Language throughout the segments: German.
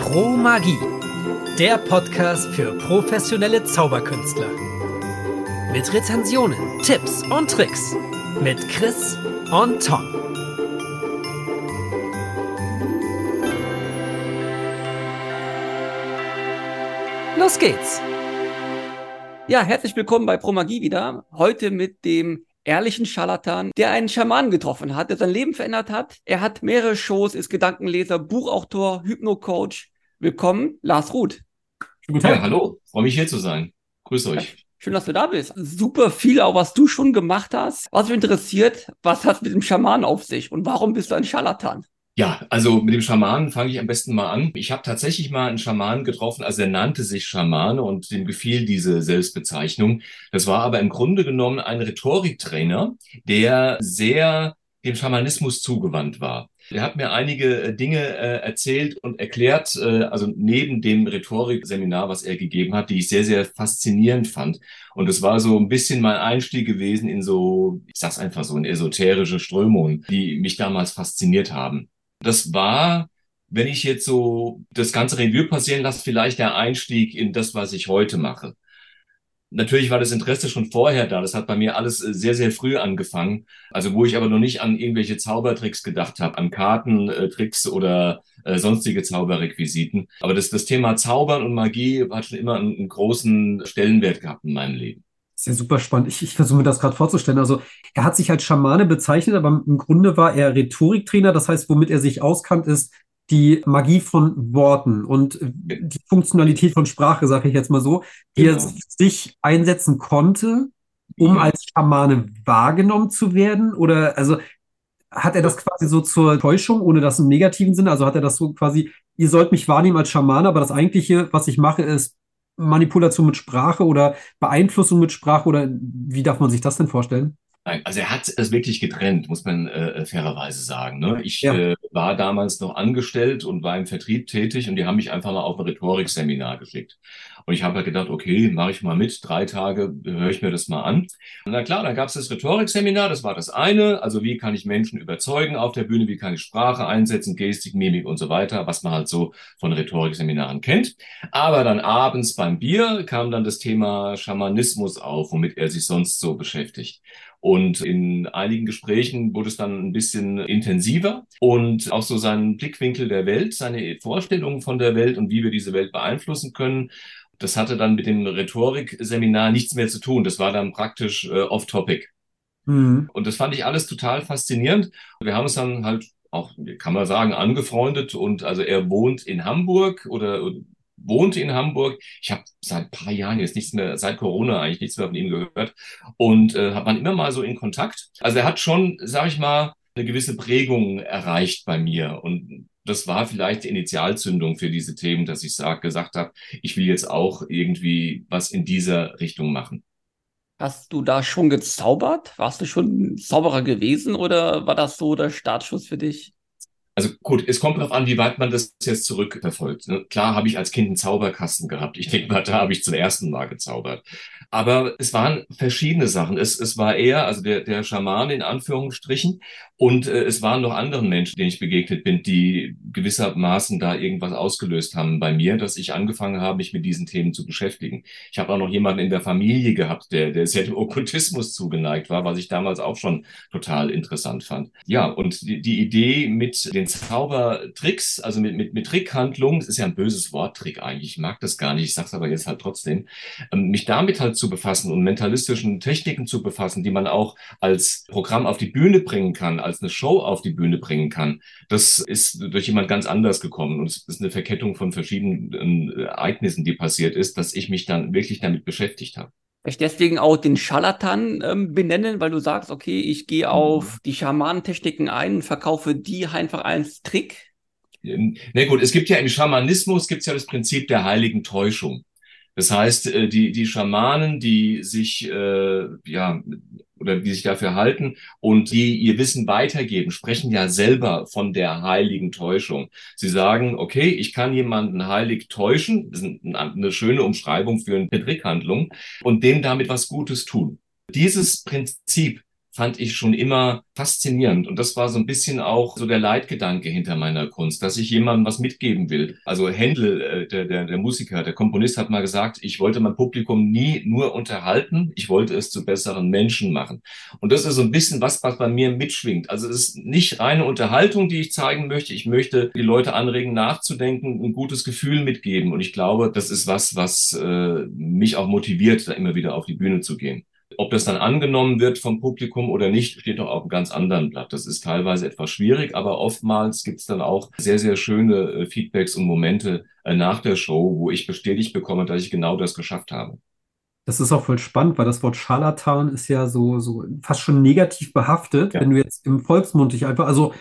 Pro Magie, der Podcast für professionelle Zauberkünstler. Mit Rezensionen, Tipps und Tricks mit Chris und Tom. Los geht's! Ja, herzlich willkommen bei Pro Magie wieder. Heute mit dem ehrlichen Scharlatan, der einen Schamanen getroffen hat, der sein Leben verändert hat. Er hat mehrere Shows, ist Gedankenleser, Buchautor, Hypnocoach. Willkommen, Lars Ruth. Guten Tag. Ja, hallo, freue mich hier zu sein. Grüß euch. Schön, dass du da bist. Super viel, auch was du schon gemacht hast. Was mich interessiert, was hat mit dem Schamanen auf sich und warum bist du ein Scharlatan? Ja, also mit dem Schamanen fange ich am besten mal an. Ich habe tatsächlich mal einen Schamanen getroffen, also er nannte sich Schamane und dem gefiel diese Selbstbezeichnung. Das war aber im Grunde genommen ein Rhetoriktrainer, der sehr dem Schamanismus zugewandt war. Er hat mir einige äh, Dinge äh, erzählt und erklärt, äh, also neben dem Rhetorikseminar, was er gegeben hat, die ich sehr, sehr faszinierend fand. Und es war so ein bisschen mein Einstieg gewesen in so, ich sag's einfach so, in esoterische Strömungen, die mich damals fasziniert haben. Das war, wenn ich jetzt so das ganze Revue passieren lasse, vielleicht der Einstieg in das, was ich heute mache. Natürlich war das Interesse schon vorher da. Das hat bei mir alles äh, sehr, sehr früh angefangen. Also wo ich aber noch nicht an irgendwelche Zaubertricks gedacht habe, an Kartentricks oder äh, sonstige Zauberrequisiten. Aber das, das Thema Zaubern und Magie hat schon immer einen großen Stellenwert gehabt in meinem Leben. Das ist ja super spannend. Ich, ich versuche mir das gerade vorzustellen. Also er hat sich als Schamane bezeichnet, aber im Grunde war er Rhetoriktrainer. Das heißt, womit er sich auskannt, ist die Magie von Worten und die Funktionalität von Sprache, sage ich jetzt mal so, die genau. er sich einsetzen konnte, um ja. als Schamane wahrgenommen zu werden? Oder also hat er das quasi so zur Täuschung, ohne das im negativen Sinne? Also hat er das so quasi, ihr sollt mich wahrnehmen als Schamane, aber das eigentliche, was ich mache, ist Manipulation mit Sprache oder Beeinflussung mit Sprache oder wie darf man sich das denn vorstellen? Nein, also er hat es wirklich getrennt, muss man äh, fairerweise sagen. Ne? Ich ja. äh, war damals noch angestellt und war im Vertrieb tätig und die haben mich einfach mal auf ein Rhetorikseminar geschickt. Und ich habe halt gedacht, okay, mache ich mal mit, drei Tage höre ich mir das mal an. Na klar, dann gab es das Rhetorikseminar, das war das eine. Also wie kann ich Menschen überzeugen auf der Bühne, wie kann ich Sprache einsetzen, Gestik, Mimik und so weiter, was man halt so von Rhetorikseminaren kennt. Aber dann abends beim Bier kam dann das Thema Schamanismus auf, womit er sich sonst so beschäftigt. Und in einigen Gesprächen wurde es dann ein bisschen intensiver und auch so seinen Blickwinkel der Welt, seine Vorstellungen von der Welt und wie wir diese Welt beeinflussen können. Das hatte dann mit dem Rhetorikseminar nichts mehr zu tun. Das war dann praktisch äh, off-topic. Mhm. Und das fand ich alles total faszinierend. Wir haben uns dann halt auch, kann man sagen, angefreundet und also er wohnt in Hamburg oder wohnte in Hamburg. Ich habe seit ein paar Jahren jetzt nichts mehr, seit Corona eigentlich nichts mehr von ihm gehört. Und äh, hat man immer mal so in Kontakt. Also er hat schon, sage ich mal, eine gewisse Prägung erreicht bei mir. Und das war vielleicht die Initialzündung für diese Themen, dass ich sag, gesagt habe, ich will jetzt auch irgendwie was in dieser Richtung machen. Hast du da schon gezaubert? Warst du schon Zauberer gewesen oder war das so der Startschuss für dich? Also gut, es kommt darauf an, wie weit man das jetzt zurückverfolgt. Ne? Klar habe ich als Kind einen Zauberkasten gehabt. Ich denke mal, da habe ich zum ersten Mal gezaubert. Aber es waren verschiedene Sachen. Es, es war eher, also der, der Schaman in Anführungsstrichen, und äh, es waren noch andere Menschen, denen ich begegnet bin, die gewissermaßen da irgendwas ausgelöst haben bei mir, dass ich angefangen habe, mich mit diesen Themen zu beschäftigen. Ich habe auch noch jemanden in der Familie gehabt, der, der sehr dem Okkultismus zugeneigt war, was ich damals auch schon total interessant fand. Ja, und die, die Idee mit den Zaubertricks, also mit, mit, mit Trickhandlungen, das ist ja ein böses Wort, Trick eigentlich, ich mag das gar nicht, ich sag's aber jetzt halt trotzdem, ähm, mich damit halt zu befassen und mentalistischen Techniken zu befassen, die man auch als Programm auf die Bühne bringen kann, als eine Show auf die Bühne bringen kann, das ist durch jemand ganz anders gekommen. Und es ist eine Verkettung von verschiedenen Ereignissen, die passiert ist, dass ich mich dann wirklich damit beschäftigt habe. Vielleicht deswegen auch den Scharlatan ähm, benennen, weil du sagst, okay, ich gehe mhm. auf die Schamanentechniken ein und verkaufe die einfach als Trick. Na gut, es gibt ja im Schamanismus gibt es ja das Prinzip der heiligen Täuschung. Das heißt, äh, die, die Schamanen, die sich, äh, ja, oder die sich dafür halten und die ihr Wissen weitergeben, sprechen ja selber von der heiligen Täuschung. Sie sagen, okay, ich kann jemanden heilig täuschen, das ist eine schöne Umschreibung für eine Trickhandlung, und dem damit was Gutes tun. Dieses Prinzip fand ich schon immer faszinierend. Und das war so ein bisschen auch so der Leitgedanke hinter meiner Kunst, dass ich jemandem was mitgeben will. Also Händel, äh, der, der, der Musiker, der Komponist hat mal gesagt, ich wollte mein Publikum nie nur unterhalten, ich wollte es zu besseren Menschen machen. Und das ist so ein bisschen was, was bei mir mitschwingt. Also es ist nicht reine Unterhaltung, die ich zeigen möchte. Ich möchte die Leute anregen, nachzudenken, ein gutes Gefühl mitgeben. Und ich glaube, das ist was, was äh, mich auch motiviert, da immer wieder auf die Bühne zu gehen. Ob das dann angenommen wird vom Publikum oder nicht, steht doch auf einem ganz anderen Blatt. Das ist teilweise etwas schwierig, aber oftmals gibt es dann auch sehr, sehr schöne äh, Feedbacks und Momente äh, nach der Show, wo ich bestätigt bekomme, dass ich genau das geschafft habe. Das ist auch voll spannend, weil das Wort Scharlatan ist ja so, so fast schon negativ behaftet, ja. wenn du jetzt im Volksmund dich einfach, also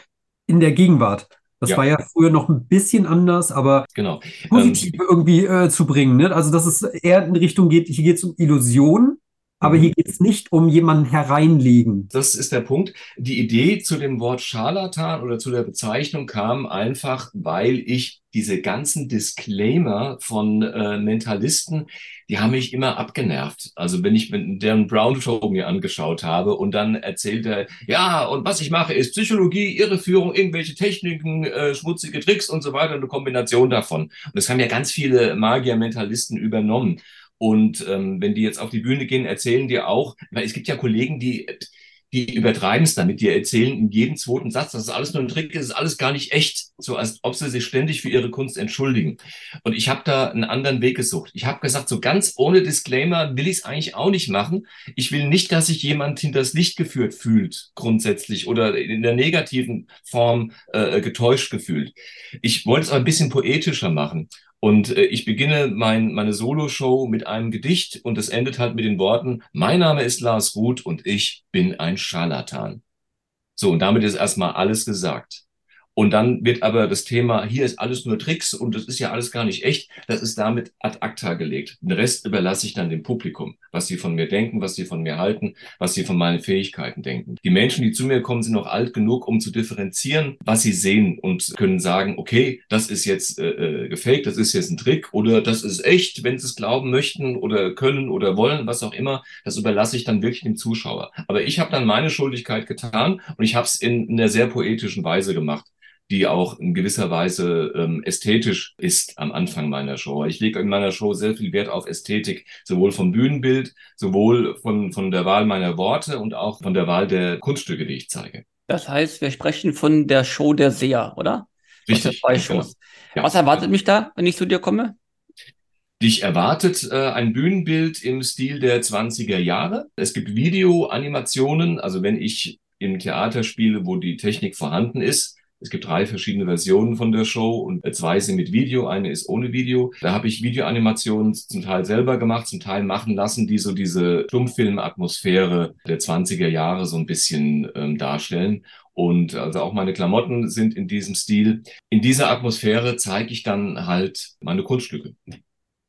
in der Gegenwart. Das ja. war ja früher noch ein bisschen anders, aber genau. positiv ähm, irgendwie äh, zu bringen. Ne? Also, dass es eher in Richtung geht, hier geht es um Illusion aber hier geht es nicht um jemanden hereinlegen. Das ist der Punkt. Die Idee zu dem Wort Scharlatan oder zu der Bezeichnung kam einfach, weil ich diese ganzen Disclaimer von äh, Mentalisten, die haben mich immer abgenervt. Also wenn ich mit deren Brown Show mir angeschaut habe und dann erzählt er, ja, und was ich mache, ist Psychologie, Irreführung, irgendwelche Techniken, äh, schmutzige Tricks und so weiter, eine Kombination davon. Und das haben ja ganz viele Magier-Mentalisten übernommen. Und ähm, wenn die jetzt auf die Bühne gehen, erzählen die auch, weil es gibt ja Kollegen, die, die übertreiben es damit, die erzählen in jedem zweiten Satz, das ist alles nur ein Trick, das ist alles gar nicht echt, so als ob sie sich ständig für ihre Kunst entschuldigen. Und ich habe da einen anderen Weg gesucht. Ich habe gesagt, so ganz ohne Disclaimer will ich es eigentlich auch nicht machen. Ich will nicht, dass sich jemand hinters Licht geführt fühlt, grundsätzlich, oder in der negativen Form äh, getäuscht gefühlt. Ich wollte es aber ein bisschen poetischer machen. Und äh, ich beginne mein, meine Solo-Show mit einem Gedicht und es endet halt mit den Worten, mein Name ist Lars Ruth und ich bin ein Scharlatan. So, und damit ist erstmal alles gesagt. Und dann wird aber das Thema, hier ist alles nur Tricks und das ist ja alles gar nicht echt, das ist damit ad acta gelegt. Den Rest überlasse ich dann dem Publikum, was sie von mir denken, was sie von mir halten, was sie von meinen Fähigkeiten denken. Die Menschen, die zu mir kommen, sind noch alt genug, um zu differenzieren, was sie sehen und können sagen, okay, das ist jetzt äh, äh gefaked, das ist jetzt ein Trick oder das ist echt, wenn sie es glauben möchten oder können oder wollen, was auch immer, das überlasse ich dann wirklich dem Zuschauer. Aber ich habe dann meine Schuldigkeit getan und ich habe es in, in einer sehr poetischen Weise gemacht die auch in gewisser Weise ähm, ästhetisch ist am Anfang meiner Show. Ich lege in meiner Show sehr viel Wert auf Ästhetik, sowohl vom Bühnenbild, sowohl von, von der Wahl meiner Worte und auch von der Wahl der Kunststücke, die ich zeige. Das heißt, wir sprechen von der Show der Seher, oder? Richtig. Zwei Shows. Genau. Ja. Was erwartet mich da, wenn ich zu dir komme? Dich erwartet äh, ein Bühnenbild im Stil der 20er Jahre. Es gibt Videoanimationen, also wenn ich im Theater spiele, wo die Technik vorhanden ist, es gibt drei verschiedene Versionen von der Show und zwei sind mit Video, eine ist ohne Video. Da habe ich Videoanimationen zum Teil selber gemacht, zum Teil machen lassen, die so diese Stummfilmatmosphäre der 20er Jahre so ein bisschen ähm, darstellen. Und also auch meine Klamotten sind in diesem Stil. In dieser Atmosphäre zeige ich dann halt meine Kunststücke.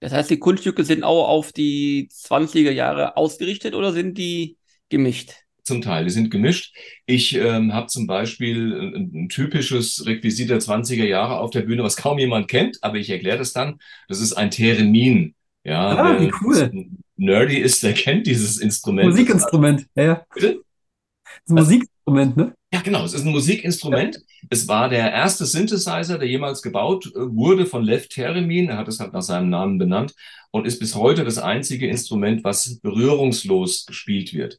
Das heißt, die Kunststücke sind auch auf die 20er Jahre ausgerichtet oder sind die gemischt? Zum Teil, die sind gemischt. Ich ähm, habe zum Beispiel ein, ein, typisches Requisit der 20er Jahre auf der Bühne, was kaum jemand kennt, aber ich erkläre das dann. Das ist ein Theremin. Ja, ah, wie cool. Nerdy ist, der kennt dieses Instrument. Musikinstrument, ja, ja. Bitte? Das ist ein Musikinstrument, ne? Ja, genau. Es ist ein Musikinstrument. Ja. Es war der erste Synthesizer, der jemals gebaut äh, wurde von Lev Theremin. Er hat es halt nach seinem Namen benannt und ist bis heute das einzige Instrument, was berührungslos gespielt wird.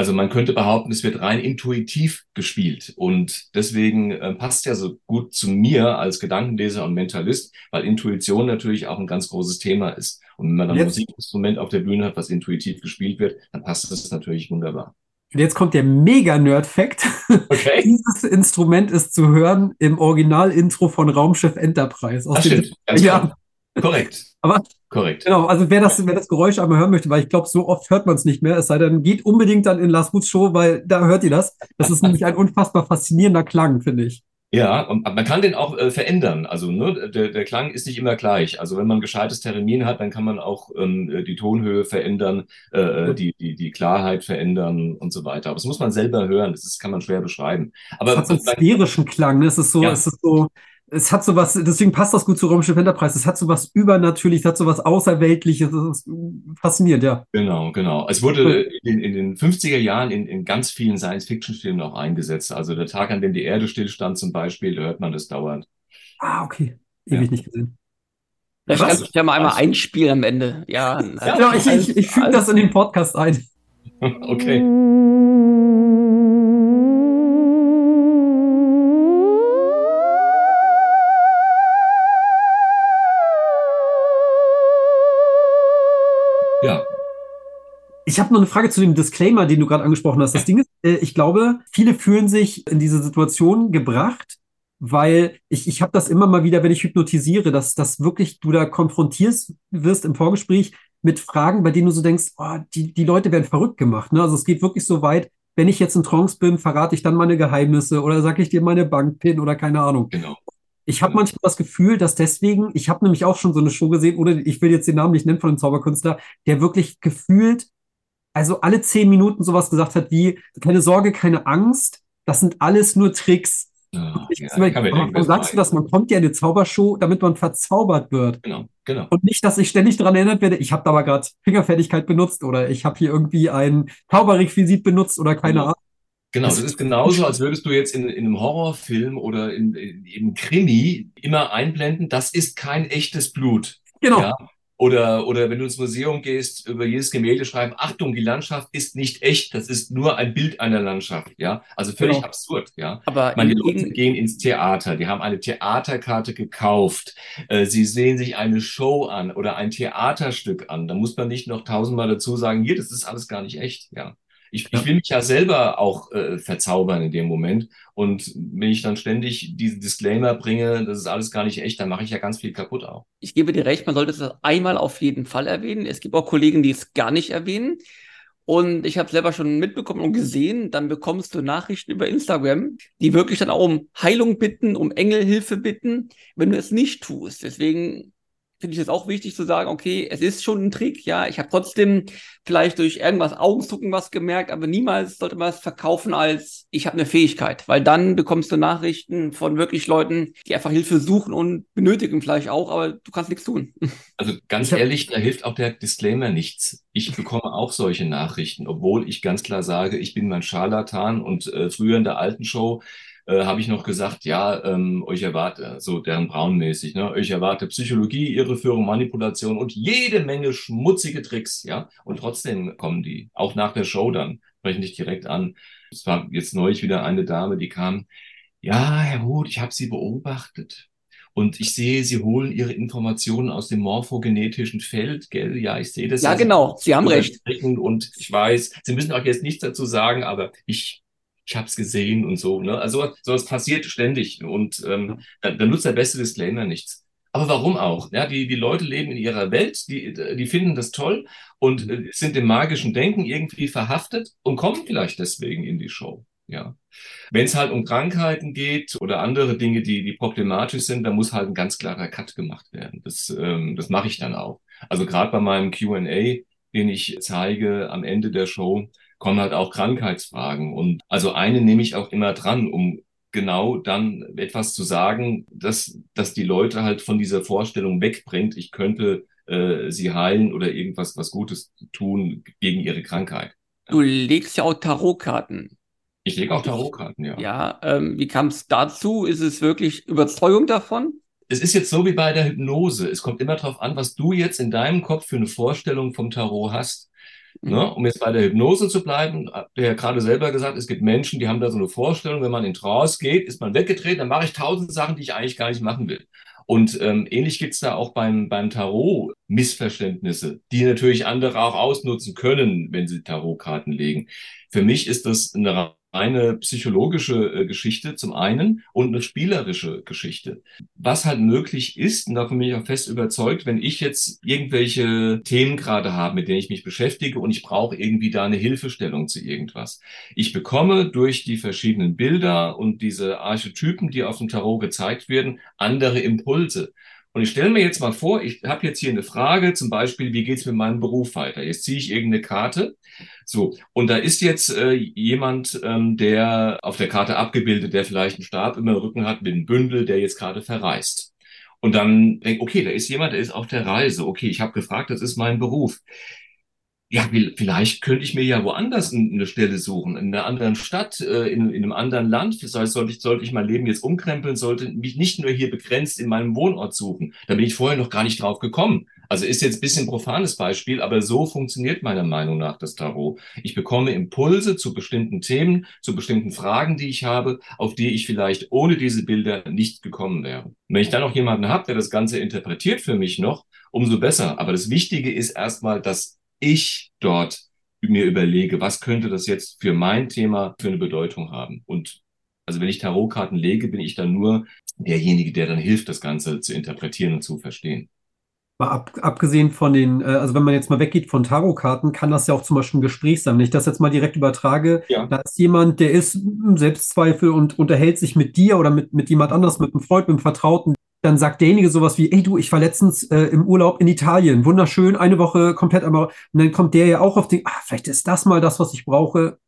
Also man könnte behaupten, es wird rein intuitiv gespielt. Und deswegen äh, passt ja so gut zu mir als Gedankenleser und Mentalist, weil Intuition natürlich auch ein ganz großes Thema ist. Und wenn man dann ein Musikinstrument auf der Bühne hat, was intuitiv gespielt wird, dann passt das natürlich wunderbar. Und jetzt kommt der Mega-Nerd-Fact. Okay. Dieses Instrument ist zu hören im Original-Intro von Raumschiff Enterprise. Aus Ach, stimmt. Ja. Korrekt. Aber Korrekt. Genau, also wer das, wer das Geräusch einmal hören möchte, weil ich glaube, so oft hört man es nicht mehr, es sei denn, geht unbedingt dann in Lars Woods Show, weil da hört ihr das. Das ist nämlich ein unfassbar faszinierender Klang, finde ich. Ja, und man kann den auch äh, verändern. Also ne, der, der Klang ist nicht immer gleich. Also wenn man ein gescheites Termin hat, dann kann man auch ähm, die Tonhöhe verändern, äh, äh, die, die, die Klarheit verändern und so weiter. Aber das muss man selber hören. Das ist, kann man schwer beschreiben. Aber es hat so einen sphärischen Klang. Ne? Es ist so, ja. es ist so, es hat sowas, deswegen passt das gut zu Raumschiff Enterprise. Es hat sowas Übernatürliches, hat sowas Außerweltliches. Das ist faszinierend, ja. Genau, genau. Es wurde in, in den 50er Jahren in, in ganz vielen Science-Fiction-Filmen auch eingesetzt. Also der Tag, an dem die Erde stillstand zum Beispiel, da hört man das dauernd. Ah, okay. Ewig ja. nicht gesehen. Vielleicht kannst du ja mal einmal einspielen am Ende. Ja, ja ich, ich, ich füge das in den Podcast ein. okay. Ich habe noch eine Frage zu dem Disclaimer, den du gerade angesprochen hast. Das Ding ist, äh, ich glaube, viele fühlen sich in diese Situation gebracht, weil ich, ich habe das immer mal wieder, wenn ich hypnotisiere, dass, dass wirklich du da konfrontierst wirst im Vorgespräch mit Fragen, bei denen du so denkst, oh, die, die Leute werden verrückt gemacht. Ne? Also es geht wirklich so weit, wenn ich jetzt in Trance bin, verrate ich dann meine Geheimnisse oder sage ich dir meine Bankpin oder keine Ahnung. Genau. Ich habe manchmal das Gefühl, dass deswegen, ich habe nämlich auch schon so eine Show gesehen, oder ich will jetzt den Namen nicht nennen von einem Zauberkünstler, der wirklich gefühlt, also alle zehn Minuten sowas gesagt hat wie, keine Sorge, keine Angst, das sind alles nur Tricks. Ja, ja, warum was sagst du das? Man kommt ja in eine Zaubershow, damit man verzaubert wird. Genau, genau. Und nicht, dass ich ständig daran erinnert werde, ich habe da aber gerade Fingerfertigkeit benutzt oder ich habe hier irgendwie ein Zauberrequisit benutzt oder keine Genau. Ahnung. Genau, Das- das ist genauso, als würdest du jetzt in, in einem Horrorfilm oder in, in, im Krimi immer einblenden, das ist kein echtes Blut. Genau. Ja? Oder, oder wenn du ins Museum gehst, über jedes Gemälde schreiben, Achtung, die Landschaft ist nicht echt, das ist nur ein Bild einer Landschaft. Ja, also völlig Genau. absurd. Ja, Aber ich meine, Leute gehen ins Theater, die haben eine Theaterkarte gekauft, äh, sie sehen sich eine Show an oder ein Theaterstück an. Da muss man nicht noch tausendmal dazu sagen, hier, das ist alles gar nicht echt. Ja. Ich, ich will mich ja selber auch äh, verzaubern in dem Moment. Und wenn ich dann ständig diese Disclaimer bringe, das ist alles gar nicht echt, dann mache ich ja ganz viel kaputt auch. ich gebe dir recht, man sollte es einmal auf jeden Fall erwähnen. Es gibt auch Kollegen, die es gar nicht erwähnen. Und ich habe selber schon mitbekommen und gesehen, dann bekommst du Nachrichten über Instagram, die wirklich dann auch um Heilung bitten, um Engelhilfe bitten, wenn du es nicht tust. Deswegen finde ich es auch wichtig zu sagen, okay, es ist schon ein Trick, ja, ich habe trotzdem vielleicht durch irgendwas Augenzucken was gemerkt, aber niemals sollte man es verkaufen als ich habe eine Fähigkeit, weil dann bekommst du Nachrichten von wirklich Leuten, die einfach Hilfe suchen und benötigen vielleicht auch, aber du kannst nichts tun. Also ganz ehrlich, da hilft auch der Disclaimer nichts. Ich bekomme auch solche Nachrichten, obwohl ich ganz klar sage, ich bin mein Scharlatan und äh, früher in der alten Show äh, habe ich noch gesagt, ja, ähm, euch erwarte, so deren Braunmäßig, ne, euch erwarte Psychologie, Irreführung, Manipulation und jede Menge schmutzige Tricks, ja. Und trotzdem kommen die, auch nach der Show dann, sprechen dich direkt an. Es war jetzt neulich wieder eine Dame, die kam, ja, Herr Huth, ich habe Sie beobachtet. Und ich sehe, Sie holen Ihre Informationen aus dem morphogenetischen Feld, gell? Ja, ich sehe das. Ja, genau, Sie haben recht. Und ich weiß, Sie müssen auch jetzt nichts dazu sagen, aber ich, ich habe es gesehen und so. Ne? Also sowas passiert ständig und ähm, dann, dann nutzt der beste Disclaimer nichts. Aber warum auch? Ja, die, die Leute leben in ihrer Welt, die, die finden das toll und äh, sind dem magischen Denken irgendwie verhaftet und kommen vielleicht deswegen in die Show. Ja. Wenn es halt um Krankheiten geht oder andere Dinge, die, die problematisch sind, dann muss halt ein ganz klarer Cut gemacht werden. Das, ähm, das mache ich dann auch. Also gerade bei meinem Q&A, den ich zeige am Ende der Show, kommen halt auch Krankheitsfragen. Und also eine nehme ich auch immer dran, um genau dann etwas zu sagen, dass, dass die Leute halt von dieser Vorstellung wegbringt, ich könnte äh, sie heilen oder irgendwas was Gutes tun gegen ihre Krankheit. Du legst ja auch Tarotkarten. Ich lege auch Tarotkarten, ja. Ja, ähm, wie kam es dazu? Ist es wirklich Überzeugung davon? Es ist jetzt so wie bei der Hypnose. Es kommt immer darauf an, was du jetzt in deinem Kopf für eine Vorstellung vom Tarot hast. Mhm. Ne? Um jetzt bei der Hypnose zu bleiben, der ja gerade selber gesagt, es gibt Menschen, die haben da so eine Vorstellung, wenn man in Trance geht, ist man weggedreht, dann mache ich tausend Sachen, die ich eigentlich gar nicht machen will. Und ähm, ähnlich gibt's da auch beim, beim Tarot Missverständnisse, die natürlich andere auch ausnutzen können, wenn sie Tarotkarten legen. Für mich ist das eine reine psychologische äh, Geschichte zum einen und eine spielerische Geschichte. Was halt möglich ist, und davon bin ich auch fest überzeugt, wenn ich jetzt irgendwelche Themen gerade habe, mit denen ich mich beschäftige und ich brauche irgendwie da eine Hilfestellung zu irgendwas. Ich bekomme durch die verschiedenen Bilder und diese Archetypen, die auf dem Tarot gezeigt werden, andere Impulse. Und ich stelle mir jetzt mal vor, ich habe jetzt hier eine Frage, zum Beispiel, wie geht's mit meinem Beruf weiter? Jetzt ziehe ich irgendeine Karte. So, und da ist jetzt äh, jemand, ähm, der auf der Karte abgebildet, der vielleicht einen Stab im Rücken hat mit einem Bündel, der jetzt gerade verreist. Und dann denkt, okay, da ist jemand, der ist auf der Reise. Okay, ich habe gefragt, das ist mein Beruf ja, vielleicht könnte ich mir ja woanders eine Stelle suchen, in einer anderen Stadt, äh, in, in einem anderen Land. Das heißt, sollte ich, sollte ich mein Leben jetzt umkrempeln, sollte mich nicht nur hier begrenzt in meinem Wohnort suchen. Da bin ich vorher noch gar nicht drauf gekommen. Also ist jetzt ein bisschen profanes Beispiel, aber so funktioniert meiner Meinung nach das Tarot. Ich bekomme Impulse zu bestimmten Themen, zu bestimmten Fragen, die ich habe, auf die ich vielleicht ohne diese Bilder nicht gekommen wäre. Und wenn ich dann noch jemanden habe, der das Ganze interpretiert für mich noch, umso besser. Aber das Wichtige ist erstmal, dass ich dort mir überlege, was könnte das jetzt für mein Thema für eine Bedeutung haben. Und also wenn ich Tarotkarten lege, bin ich dann nur derjenige, der dann hilft, das Ganze zu interpretieren und zu verstehen. Ab, abgesehen von den, äh, also wenn man jetzt mal weggeht von Tarotkarten, kann das ja auch zum Beispiel ein Gespräch sein. Wenn ich das jetzt mal direkt übertrage, ja. da ist jemand, der ist im Selbstzweifel und unterhält sich mit dir oder mit, mit jemand anders, mit einem Freund, mit einem Vertrauten, dann sagt derjenige sowas wie, ey du, ich war letztens äh, im Urlaub in Italien, wunderschön, eine Woche komplett einmal. Und dann kommt der ja auch auf den, ah, vielleicht ist das mal das, was ich brauche.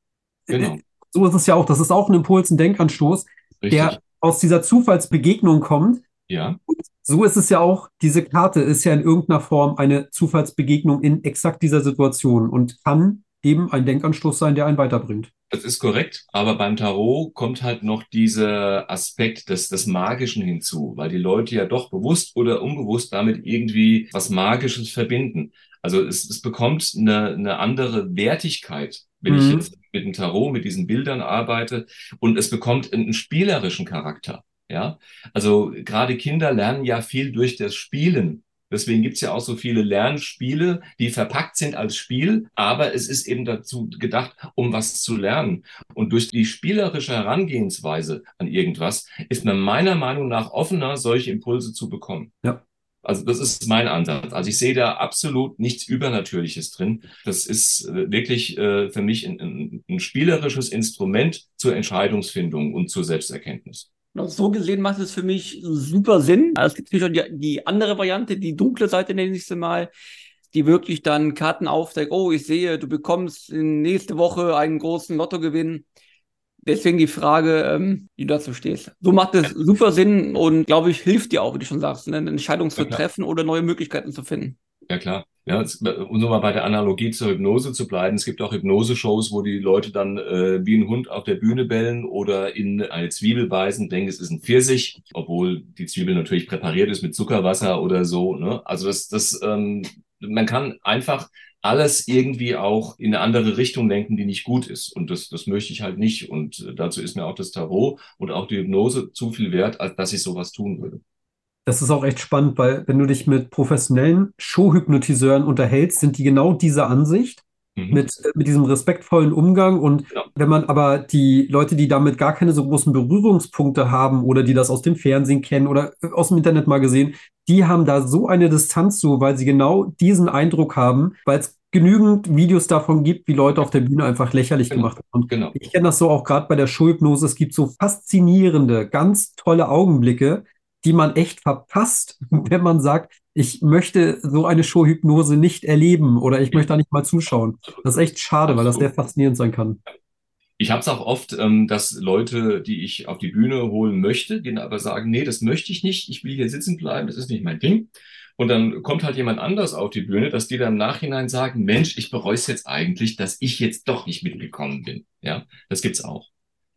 Äh, genau. so ist es ja auch. Das ist auch ein Impuls, ein Denkanstoß, Richtig. der aus dieser Zufallsbegegnung kommt. Ja. Und so ist es ja auch, diese Karte ist ja in irgendeiner Form eine Zufallsbegegnung in exakt dieser Situation und kann eben ein Denkanstoß sein, der einen weiterbringt. Das ist korrekt, aber beim Tarot kommt halt noch dieser Aspekt des, des Magischen hinzu, weil die Leute ja doch bewusst oder unbewusst damit irgendwie was Magisches verbinden. Also es, es bekommt eine, eine andere Wertigkeit, wenn mhm. ich jetzt mit dem Tarot, mit diesen Bildern arbeite und es bekommt einen spielerischen Charakter. Ja, also gerade Kinder lernen ja viel durch das Spielen Deswegen gibt's ja auch so viele Lernspiele, die verpackt sind als Spiel, aber es ist eben dazu gedacht, um was zu lernen. Und durch die spielerische Herangehensweise an irgendwas ist man meiner Meinung nach offener, solche Impulse zu bekommen. Ja. Also das ist mein Ansatz. Also ich sehe da absolut nichts Übernatürliches drin. Das ist äh, wirklich äh, für mich ein, ein, ein spielerisches Instrument zur Entscheidungsfindung und zur Selbsterkenntnis. So gesehen macht es für mich super Sinn. Es gibt natürlich die, die andere Variante, die dunkle Seite nenne ich sie mal, die wirklich dann Karten aufzeigt, oh, ich sehe, du bekommst nächste Woche einen großen Lottogewinn. Deswegen die Frage, ähm, wie du dazu stehst. So macht es super Sinn und glaube ich, hilft dir auch, wie du schon sagst, ne, eine Entscheidung zu treffen oder neue Möglichkeiten zu finden. Ja, klar. Ja, um so mal bei der Analogie zur Hypnose zu bleiben, es gibt auch Hypnose-Shows, wo die Leute dann äh, wie ein Hund auf der Bühne bellen oder in eine Zwiebel beißen, denken, es ist ein Pfirsich, obwohl die Zwiebel natürlich präpariert ist mit Zuckerwasser oder so. Ne? Also das, das, ähm, man kann einfach alles irgendwie auch in eine andere Richtung lenken, die nicht gut ist. Und das, das möchte ich halt nicht. Und dazu ist mir auch das Tarot und auch die Hypnose zu viel wert, als dass ich sowas tun würde. Das ist auch echt spannend, weil wenn du dich mit professionellen Showhypnotiseuren unterhältst, sind die genau dieser Ansicht. Mhm. Mit, äh, mit diesem respektvollen Umgang. Und ja. wenn man aber die Leute, die damit gar keine so großen Berührungspunkte haben oder die das aus dem Fernsehen kennen oder äh, aus dem Internet mal gesehen, die haben da so eine Distanz zu, weil sie genau diesen Eindruck haben, weil es genügend Videos davon gibt, wie Leute auf der Bühne einfach lächerlich genau. gemacht haben. Und genau. ich kenne das so auch gerade bei der Showhypnose. Es gibt so faszinierende, ganz tolle Augenblicke, die man echt verpasst, wenn man sagt, ich möchte so eine Showhypnose nicht erleben oder ich möchte da nicht mal zuschauen. Das ist echt schade, weil das sehr faszinierend sein kann. Ich habe es auch oft, ähm, dass Leute, die ich auf die Bühne holen möchte, denen aber sagen, nee, das möchte ich nicht, ich will hier sitzen bleiben, das ist nicht mein Ding. Und dann kommt halt jemand anders auf die Bühne, dass die dann im Nachhinein sagen, Mensch, ich bereue es jetzt eigentlich, dass ich jetzt doch nicht mitgekommen bin. Ja, das gibt's auch.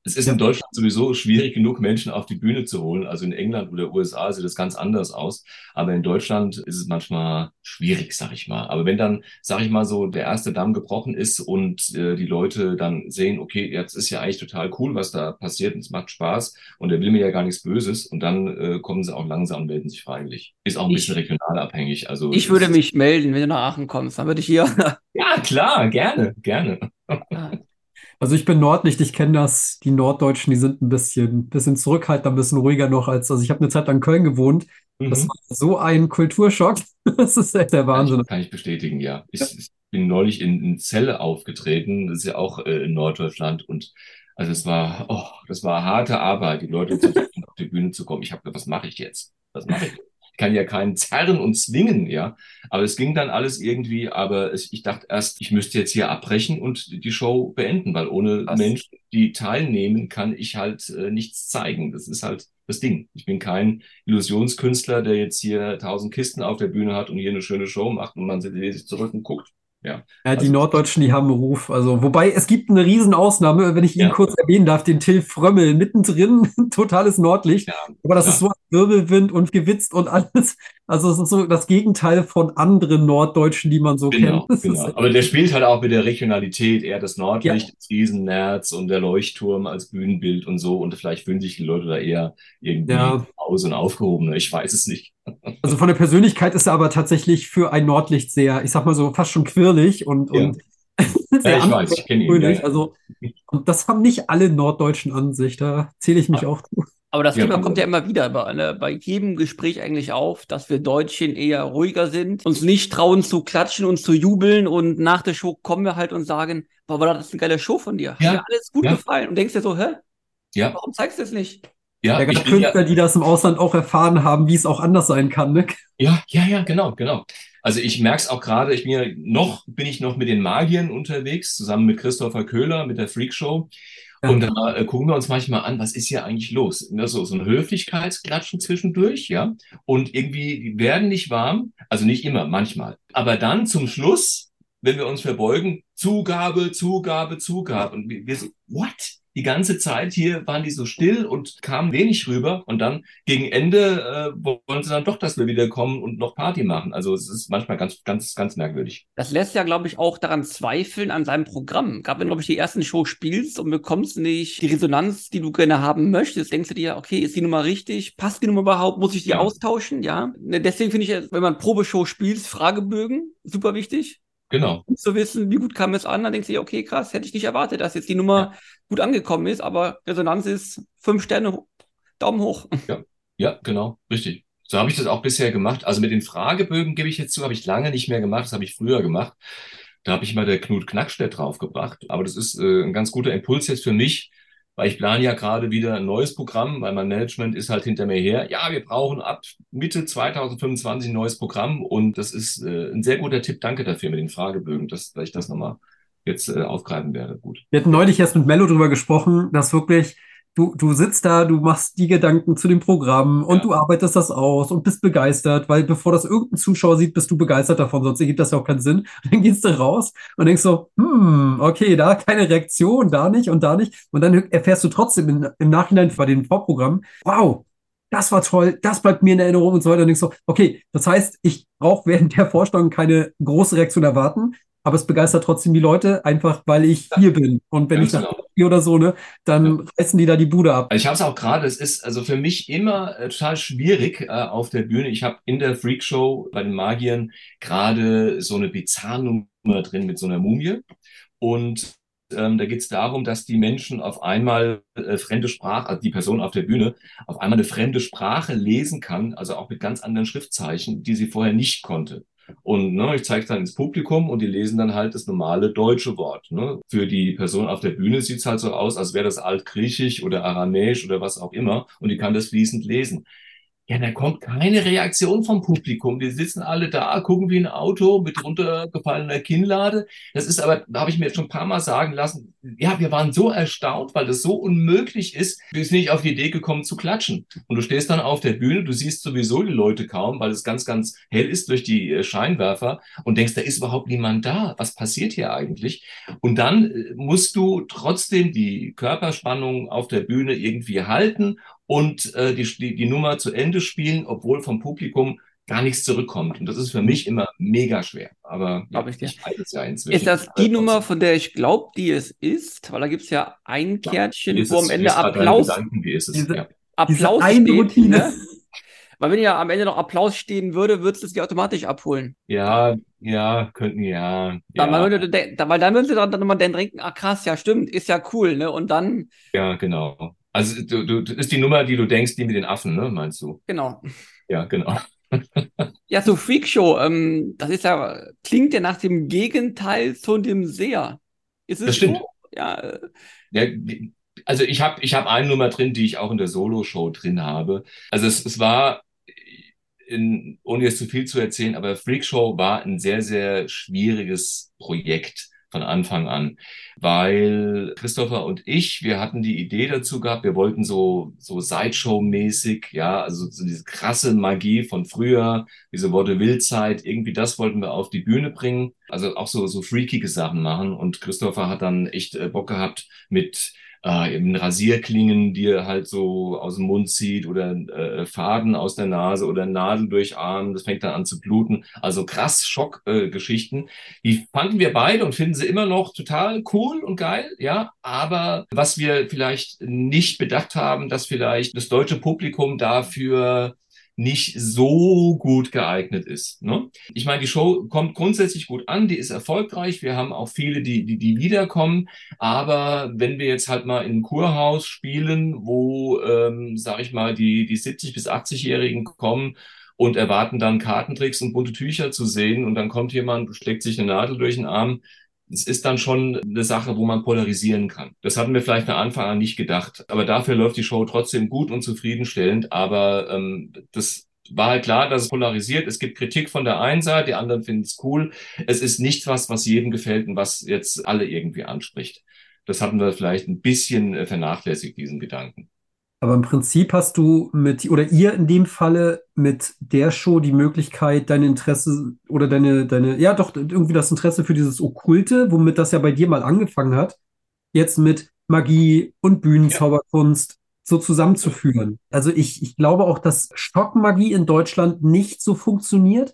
Es ist in Deutschland sowieso schwierig genug, Menschen auf die Bühne zu holen. Also in England oder USA sieht das ganz anders aus. Aber in Deutschland ist es manchmal schwierig, sag ich mal. Aber wenn dann, sag ich mal so, der erste Damm gebrochen ist und äh, die Leute dann sehen, okay, jetzt ist ja eigentlich total cool, was da passiert und es macht Spaß und er will mir ja gar nichts Böses und dann äh, kommen sie auch langsam und melden sich freiwillig. Ist auch ein bisschen regional abhängig. Also ich würde mich melden, wenn du nach Aachen kommst. Dann würde ich hier. ja, klar, gerne, gerne. Also ich bin Nordlicht, ich kenne das. Die Norddeutschen, die sind ein bisschen, bisschen zurückhaltender, ein bisschen ruhiger noch als. Also ich habe eine Zeit lang in Köln gewohnt. Mhm. Das war so ein Kulturschock. Das ist echt der Wahnsinn. Kann ich, bestätigen, ja. Ich, ja. ich bin neulich in, in Celle aufgetreten. Das ist ja auch äh, in Norddeutschland und also es war, oh, das war harte Arbeit, die Leute zu auf die Bühne zu kommen. Ich habe gedacht, was mache ich jetzt? Was mache ich? Ich kann ja keinen zerren und zwingen, ja. Aber es ging dann alles irgendwie, aber es, ich dachte erst, ich müsste jetzt hier abbrechen und die Show beenden, weil ohne Was? Menschen, die teilnehmen, kann ich halt äh, nichts zeigen. Das ist halt das Ding. Ich bin kein Illusionskünstler, der jetzt hier tausend Kisten auf der Bühne hat und hier eine schöne Show macht und man sich zurück und guckt. Ja. Ja, die Also- Norddeutschen, die haben einen Ruf. Also, wobei es gibt eine Riesenausnahme, wenn ich ihn Ja. kurz erwähnen darf, den Till Frömmel, mittendrin, totales Nordlicht. Ja, Aber das ist so ein Wirbelwind und gewitzt und alles. Also es ist so das Gegenteil von anderen Norddeutschen, die man so Genau, kennt. Genau. Aber der spielt halt auch mit der Regionalität, eher das Nordlicht, das Riesennerz und der Leuchtturm als Bühnenbild und so. Und vielleicht fühlen sich die Leute da eher irgendwie Ja. aus und aufgehobener. Ich weiß es nicht. also von der Persönlichkeit ist er aber tatsächlich für ein Nordlicht sehr, ich sag mal so, fast schon quirlig und, Ja. und sehr ich weiß, ich kenn ihn, ja, ja. Also, und das haben nicht alle Norddeutschen an sich. Da zähle ich mich auch zu. Aber das Ja, Thema kommt ja immer wieder bei, ne, bei jedem Gespräch eigentlich auf, dass wir Deutschen eher ruhiger sind, uns nicht trauen zu klatschen, uns zu jubeln und nach der Show kommen wir halt und sagen, boah, war das eine geile Show von dir. Hat Ja, dir alles gut ja. gefallen. Und denkst dir so, hä? Ja, Warum zeigst du es nicht? ja, Da ich gab bin ja, Künstler, die das im Ausland auch erfahren haben, wie es auch anders sein kann. Ne? ja, ja, ja, genau, genau. Also ich merke es auch gerade, ich bin ja noch, bin ich noch mit den Magiern unterwegs, zusammen mit Christopher Köhler, mit der Freakshow. Ja. Und da äh, gucken wir uns manchmal an, was ist hier eigentlich los? Ne, So, so ein Höflichkeitsklatschen zwischendurch, ja. Und irgendwie, die werden nicht warm, also nicht immer, manchmal. Aber dann zum Schluss, wenn wir uns verbeugen, Zugabe, Zugabe, Zugabe. Und wir, wir so, what? Die ganze Zeit hier waren die so still und kamen wenig rüber. Und dann gegen Ende äh, wollen sie dann doch, dass wir wieder kommen und noch Party machen. Also es ist manchmal ganz, ganz, ganz merkwürdig. Das lässt ja, glaube ich, auch daran zweifeln an seinem Programm. Gerade wenn glaube ich, die ersten Show spielst und bekommst nicht die Resonanz, die du gerne haben möchtest, denkst du dir, okay, ist die Nummer richtig? Passt die Nummer überhaupt? Muss ich die Ja. austauschen? Ja. Ne, Deswegen finde ich, wenn man Probeshow spielt, Fragebögen, super wichtig. Genau. Um zu wissen, wie gut kam es an, dann denkst du dir, okay, krass, hätte ich nicht erwartet, dass jetzt die Nummer gut angekommen ist, aber Resonanz ist fünf Sterne, Daumen hoch. Ja, genau, richtig. So habe ich das auch bisher gemacht. Also mit den Fragebögen gebe ich jetzt zu, habe ich lange nicht mehr gemacht. Das habe ich früher gemacht. Da habe ich mal der Knut Knackstedt draufgebracht. Aber das ist äh, ein ganz guter Impuls jetzt für mich, weil ich plane ja gerade wieder ein neues Programm, weil mein Management ist halt hinter mir her. Ja, wir brauchen ab Mitte 2025 ein neues Programm und das ist äh, ein sehr guter Tipp. Danke dafür mit den Fragebögen, dass, dass ich das nochmal jetzt äh, aufgreifen werde. Gut. Wir hatten neulich erst mit Mello drüber gesprochen, dass wirklich, du, du sitzt da, du machst die Gedanken zu dem Programm und Ja. du arbeitest das aus und bist begeistert, weil bevor das irgendein Zuschauer sieht, bist du begeistert davon, sonst ergibt das ja auch keinen Sinn. Und dann gehst du raus und denkst so, hm, okay, da keine Reaktion, da nicht und da nicht. Und dann erfährst du trotzdem im, im Nachhinein bei dem Vorprogramm, wow, das war toll, das bleibt mir in Erinnerung und so weiter. Und denkst so, okay, das heißt, ich brauche während der Vorstellung keine große Reaktion erwarten, aber es begeistert trotzdem die Leute, einfach weil ich hier bin. Und wenn Ganz ich nach genau. Oder so, ne, dann reißen die da die Bude ab. Ich habe es auch gerade, es ist also für mich immer äh, total schwierig äh, auf der Bühne. Ich habe in der Freakshow bei den Magiern gerade so eine Bizarrenummer drin mit so einer Mumie. Und ähm, da geht es darum, dass die Menschen auf einmal äh, fremde Sprache, also die Person auf der Bühne, auf einmal eine fremde Sprache lesen kann, also auch mit ganz anderen Schriftzeichen, die sie vorher nicht konnte. Und ne, ich zeige dann ins Publikum und die lesen dann halt das normale deutsche Wort. Ne? Für die Person auf der Bühne sieht's halt so aus, als wäre das altgriechisch oder aramäisch oder was auch immer und die kann das fließend lesen. Ja, da kommt keine Reaktion vom Publikum. Die sitzen alle da, gucken wie ein Auto mit runtergefallener Kinnlade. Das ist aber, da habe ich mir jetzt schon ein paar Mal sagen lassen, ja, wir waren so erstaunt, weil das so unmöglich ist. Wir sind nicht auf die Idee gekommen zu klatschen. Und du stehst dann auf der Bühne, du siehst sowieso die Leute kaum, weil es ganz, ganz hell ist durch die äh, Scheinwerfer und denkst, da ist überhaupt niemand da. Was passiert hier eigentlich? Und dann äh, musst du trotzdem die Körperspannung auf der Bühne irgendwie halten und äh, die, die, die Nummer zu Ende spielen, obwohl vom Publikum gar nichts zurückkommt. Und das ist für mich immer mega schwer. Aber ja, Glaub ich ich weiß es ja inzwischen. Ist das die Nummer, von der ich glaube, die es ist? Weil da gibt es ja ein Ja, Kärtchen, Ist wo es- am Ende Applaus, Gedanken, wie ist es? Diese- ja. Diese Applaus eine steht. Routine. Ne? Weil wenn ja am Ende noch Applaus stehen würde, würdest du es dir automatisch abholen. ja, ja, könnten, ja, Dann, ja, würde, weil dann würdest du dann, dann dann denken, ah krass, ja stimmt, ist ja cool, ne? Und dann, ja, genau. Also du, du, ist die Nummer, die du denkst, die mit den Affen, ne, meinst du? genau. Ja, genau. Ja, so Freakshow, ähm, das ist ja, klingt ja nach dem Gegenteil zu dem Seher. Ist es Das stimmt. so? Ja, äh, Ja, also ich habe ich hab eine Nummer drin, die ich auch in der Solo-Show drin habe. Also es, es war, in, ohne jetzt zu viel zu erzählen, aber Freakshow war ein sehr, sehr schwieriges Projekt von Anfang an, weil Christopher und ich, wir hatten die Idee dazu gehabt, wir wollten so, so Sideshow-mäßig, ja, also so diese krasse Magie von früher, diese Worte Wildzeit, irgendwie das wollten wir auf die Bühne bringen, also auch so, so freakige Sachen machen. Und Christopher hat dann echt äh, Bock gehabt mit äh, eben Rasierklingen, die er halt so aus dem Mund zieht oder äh, Faden aus der Nase oder Nadel durch Arm, das fängt dann an zu bluten. Also krass Schockgeschichten. Äh, die fanden wir beide und finden sie immer noch total cool und geil, ja. Aber was wir vielleicht nicht bedacht haben, dass vielleicht das deutsche Publikum dafür nicht so gut geeignet ist. Ne? Ich meine, die Show kommt grundsätzlich gut an, die ist erfolgreich. Wir haben auch viele, die, die, die wiederkommen. Aber wenn wir jetzt halt mal in ein Kurhaus spielen, wo, ähm, sag ich mal, die, die 70- bis 80-Jährigen kommen und erwarten dann Kartentricks und bunte Tücher zu sehen und dann kommt jemand, schlägt sich eine Nadel durch den Arm, es ist dann schon eine Sache, wo man polarisieren kann. Das hatten wir vielleicht von Anfang an nicht gedacht. Aber dafür läuft die Show trotzdem gut und zufriedenstellend. Aber ähm, das war halt klar, dass es polarisiert. Es gibt Kritik von der einen Seite, die anderen finden es cool. Es ist nicht was, was jedem gefällt und was jetzt alle irgendwie anspricht. Das hatten wir vielleicht ein bisschen äh, vernachlässigt, diesen Gedanken. Aber im Prinzip hast du mit, oder ihr in dem Falle mit der Show die Möglichkeit, dein Interesse oder deine, deine, ja doch, irgendwie das Interesse für dieses Okkulte, womit das ja bei dir mal angefangen hat, jetzt mit Magie und Bühnenzauberkunst ja. so zusammenzuführen. Also ich, ich glaube auch, dass Schockmagie in Deutschland nicht so funktioniert.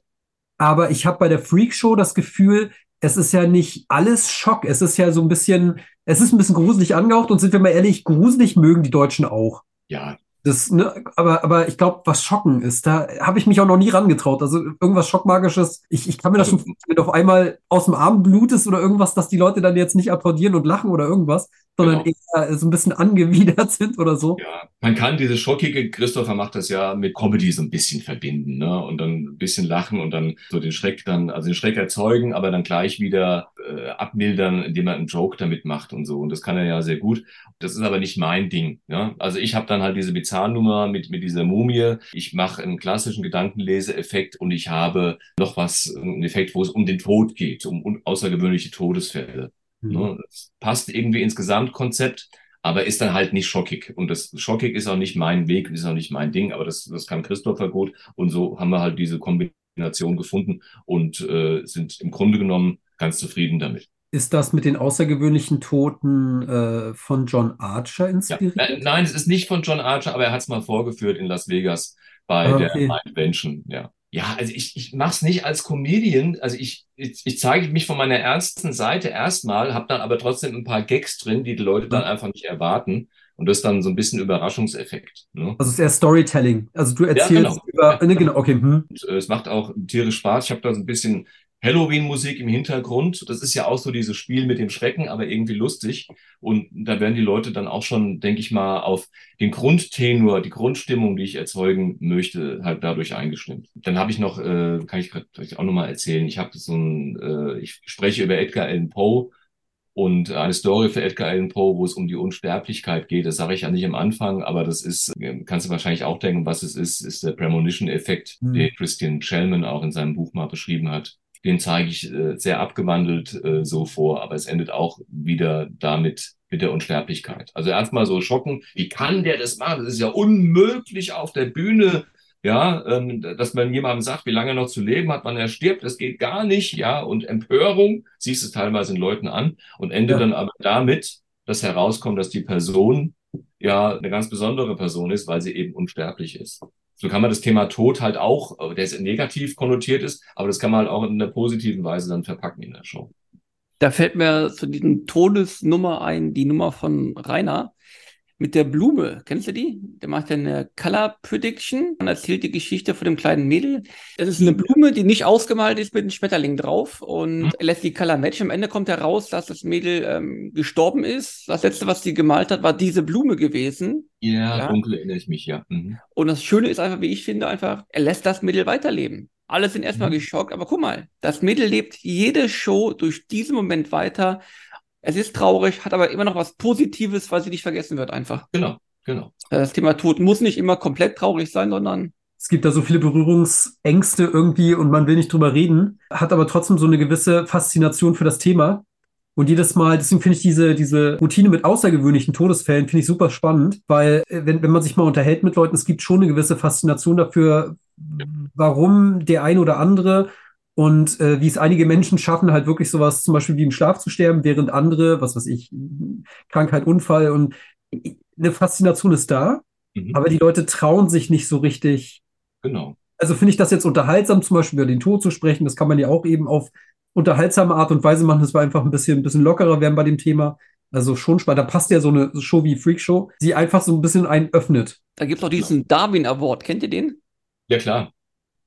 Aber ich habe bei der Freak Show das Gefühl, es ist ja nicht alles Schock. Es ist ja so ein bisschen, es ist ein bisschen gruselig angehaucht und sind wir mal ehrlich, gruselig mögen die Deutschen auch ja, das, ne, aber, aber ich glaube, was Schocken ist, da habe ich mich auch noch nie rangetraut. Also irgendwas Schockmagisches. Ich, ich kann mir das also, schon, wenn du auf einmal aus dem Arm blutest oder irgendwas, dass die Leute dann jetzt nicht applaudieren und lachen oder irgendwas, sondern genau. eher so ein bisschen angewidert sind oder so. Ja, man kann diese schockige, Christopher macht das ja mit Comedy so ein bisschen verbinden, ne? Und dann ein bisschen lachen und dann so den Schreck dann, also den Schreck erzeugen, aber dann gleich wieder äh, abmildern, indem man einen Joke damit macht und so. Und das kann er ja sehr gut. Das ist aber nicht mein Ding. Ja? Also ich habe dann halt diese Bizarrennummer mit, mit dieser Mumie. Ich mache einen klassischen Gedankenleseeffekt und ich habe noch was, einen Effekt, wo es um den Tod geht, um außergewöhnliche Todesfälle. Mhm. Ne? Das passt irgendwie ins Gesamtkonzept, aber ist dann halt nicht schockig. Und das schockig ist auch nicht mein Weg, ist auch nicht mein Ding, aber das, das kann Christopher gut. Und so haben wir halt diese Kombination gefunden und äh, sind im Grunde genommen ganz zufrieden damit. Ist das mit den außergewöhnlichen Toten äh, von John Archer inspiriert? Ja, äh, nein, es ist nicht von John Archer, aber er hat es mal vorgeführt in Las Vegas bei ah, okay. der Invention, ja. Ja, also ich, ich mache es nicht als Comedian. Also ich, ich, ich zeige mich von meiner ernsten Seite erstmal, habe dann aber trotzdem ein paar Gags drin, die die Leute dann einfach nicht erwarten. Und das ist dann so ein bisschen Überraschungseffekt. Ne? Also es ist eher Storytelling. Also du erzählst ja, genau. über. Ja, ne, genau, okay. Hm. Und, äh, es macht auch tierisch Spaß. Ich habe da so ein bisschen Halloween-Musik im Hintergrund. Das ist ja auch so dieses Spiel mit dem Schrecken, aber irgendwie lustig. Und da werden die Leute dann auch schon, denke ich mal, auf den Grundtenor, die Grundstimmung, die ich erzeugen möchte, halt dadurch eingestimmt. Dann habe ich noch, äh, kann ich gerade auch nochmal erzählen, ich habe so ein, äh, ich spreche über Edgar Allan Poe und eine Story für Edgar Allan Poe, wo es um die Unsterblichkeit geht. Das sage ich ja nicht am Anfang, aber das ist, kannst du wahrscheinlich auch denken, was es ist, ist der Premonition-Effekt, mhm. den Christian Shellman auch in seinem Buch mal beschrieben hat den zeige ich äh, sehr abgewandelt äh, so vor, aber es endet auch wieder damit mit der Unsterblichkeit. Also erstmal so schocken, wie kann der das machen? Das ist ja unmöglich auf der Bühne, ja, ähm, dass man jemandem sagt, wie lange er noch zu leben hat, wann er stirbt, das geht gar nicht, ja, und Empörung, siehst es teilweise in Leuten an und endet ja. dann aber damit, dass herauskommt, dass die Person ja eine ganz besondere Person ist, weil sie eben unsterblich ist so kann man das Thema Tod halt auch, äh, der negativ konnotiert ist, aber das kann man halt auch in einer positiven Weise dann verpacken in der Show. Da fällt mir zu diesen Todesnummer ein, die Nummer von Rainer mit der Blume. Kennst du die? Der macht ja eine Color Prediction und erzählt die Geschichte von dem kleinen Mädel. Das ist eine Blume, die nicht ausgemalt ist mit einem Schmetterling drauf und mhm. er lässt die Color Match. Am Ende kommt heraus, dass das Mädel ähm, gestorben ist. Das letzte, was sie gemalt hat, war diese Blume gewesen. Ja, ja. dunkel erinnere ich mich, ja. Mhm. Und das Schöne ist einfach, wie ich finde, einfach, er lässt das Mädel weiterleben. Alle sind erstmal mhm. geschockt, aber guck mal, das Mädel lebt jede Show durch diesen Moment weiter es ist traurig, hat aber immer noch was Positives, weil sie nicht vergessen wird einfach. Genau, genau. Das Thema Tod muss nicht immer komplett traurig sein, sondern es gibt da so viele Berührungsängste irgendwie und man will nicht drüber reden, hat aber trotzdem so eine gewisse Faszination für das Thema. Und jedes Mal, deswegen finde ich diese, diese Routine mit außergewöhnlichen Todesfällen, finde ich super spannend, weil äh, wenn, wenn man sich mal unterhält mit Leuten, es gibt schon eine gewisse Faszination dafür, warum der eine oder andere und äh, wie es einige Menschen schaffen, halt wirklich sowas zum Beispiel wie im Schlaf zu sterben, während andere, was weiß ich, Krankheit, Unfall und eine Faszination ist da, mhm. aber die Leute trauen sich nicht so richtig. Genau. Also finde ich das jetzt unterhaltsam, zum Beispiel über den Tod zu sprechen, das kann man ja auch eben auf unterhaltsame Art und Weise machen. Das war einfach ein bisschen, ein bisschen lockerer werden bei dem Thema. Also schon spannend. Da passt ja so eine Show wie Freak Show, die einfach so ein bisschen einen öffnet. Da gibt es auch diesen Darwin Award. Kennt ihr den? Ja, klar.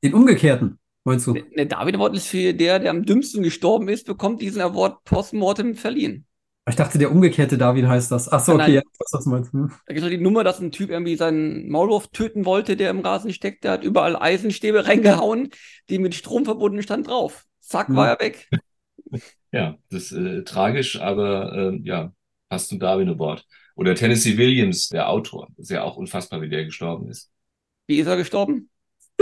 Den umgekehrten, meinst du? Der Darwin Award ist für der, der am dümmsten gestorben ist, bekommt diesen Award postmortem verliehen. Ich dachte, der umgekehrte Darwin heißt das. Ach so, okay, ja, was das meinst du? Hm. Da gibt es die Nummer, dass ein Typ irgendwie seinen Maulwurf töten wollte, der im Rasen steckt. Der hat überall Eisenstäbe reingehauen, die mit Strom verbunden stand drauf. Zack, hm. war er weg. Ja, das ist äh, tragisch, aber äh, ja, passt zum Darwin Award. Oder Tennessee Williams, der Autor. ist ja auch unfassbar, wie der gestorben ist. Wie ist er gestorben?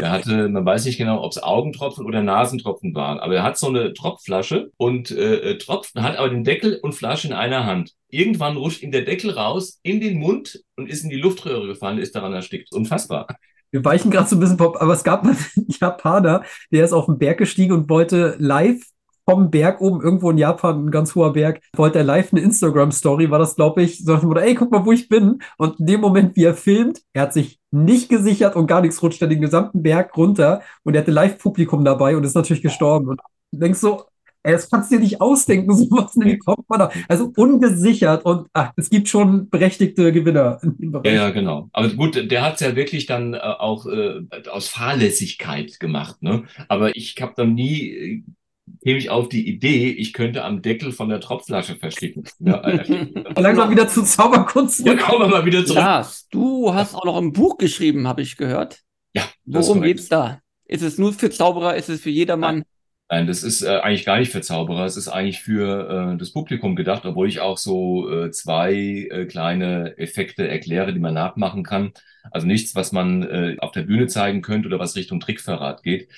Er hatte, man weiß nicht genau, ob es Augentropfen oder Nasentropfen waren, aber er hat so eine Tropfflasche und äh, äh, tropft, hat aber den Deckel und Flasche in einer Hand. Irgendwann rutscht ihm der Deckel raus in den Mund und ist in die Luftröhre gefallen, ist daran erstickt. Unfassbar. Wir weichen gerade so ein bisschen, aber es gab mal einen Japaner, der ist auf den Berg gestiegen und wollte live vom Berg oben, irgendwo in Japan, ein ganz hoher Berg, wollte er live eine Instagram-Story, war das, glaube ich, so ey, guck mal, wo ich bin. Und in dem Moment, wie er filmt, er hat sich nicht gesichert und gar nichts, rutscht er den gesamten Berg runter und er hatte Live-Publikum dabei und ist natürlich gestorben. Und du denkst so, ey, das kannst du dir nicht ausdenken, sowas, wie kommt man da? Also ungesichert und ach, es gibt schon berechtigte Gewinner. Ja, ja, genau. Aber gut, der hat es ja wirklich dann äh, auch äh, aus Fahrlässigkeit gemacht, ne? Aber ich habe dann nie äh, käme ich auf die Idee, ich könnte am Deckel von der Tropfflasche versticken. Ja, Langsam wieder zu Zauberkunst. Ja, kommen wir mal wieder zurück. Ja, du hast auch noch ein Buch geschrieben, habe ich gehört. Ja. Worum geht's da? Ist es nur für Zauberer? Ist es für jedermann? Nein. Nein, das ist äh, eigentlich gar nicht für Zauberer. Es ist eigentlich für äh, das Publikum gedacht, obwohl ich auch so äh, zwei äh, kleine Effekte erkläre, die man nachmachen kann. Also nichts, was man äh, auf der Bühne zeigen könnte oder was Richtung Trickverrat geht,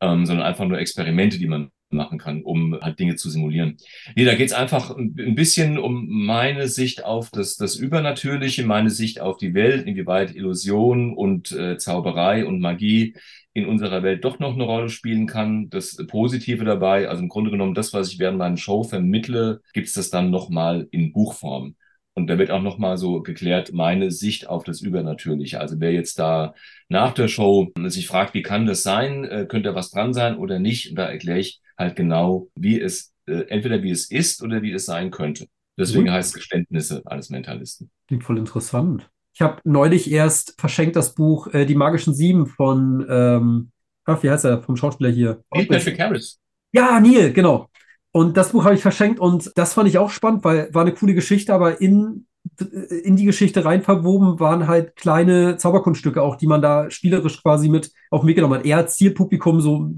ähm, sondern einfach nur Experimente, die man machen kann, um halt Dinge zu simulieren. Nee, da geht es einfach ein bisschen um meine Sicht auf das, das Übernatürliche, meine Sicht auf die Welt, inwieweit Illusion und äh, Zauberei und Magie in unserer Welt doch noch eine Rolle spielen kann. Das Positive dabei, also im Grunde genommen das, was ich während meiner Show vermittle, gibt es das dann nochmal in Buchform. Und da wird auch nochmal so geklärt, meine Sicht auf das Übernatürliche. Also wer jetzt da nach der Show sich fragt, wie kann das sein, äh, könnte was dran sein oder nicht, da erkläre ich halt genau, wie es, äh, entweder wie es ist oder wie es sein könnte. Deswegen mhm. heißt es Geständnisse eines Mentalisten. Klingt voll interessant. Ich habe neulich erst verschenkt das Buch äh, Die magischen Sieben von, ähm, ach, wie heißt er, vom Schauspieler hier? Neil Patrick Harris. Ja, Neil, genau. Und das Buch habe ich verschenkt und das fand ich auch spannend, weil war eine coole Geschichte, aber in, in die Geschichte rein verwoben waren halt kleine Zauberkunststücke auch, die man da spielerisch quasi mit auf den Weg genommen hat. Er als Zielpublikum so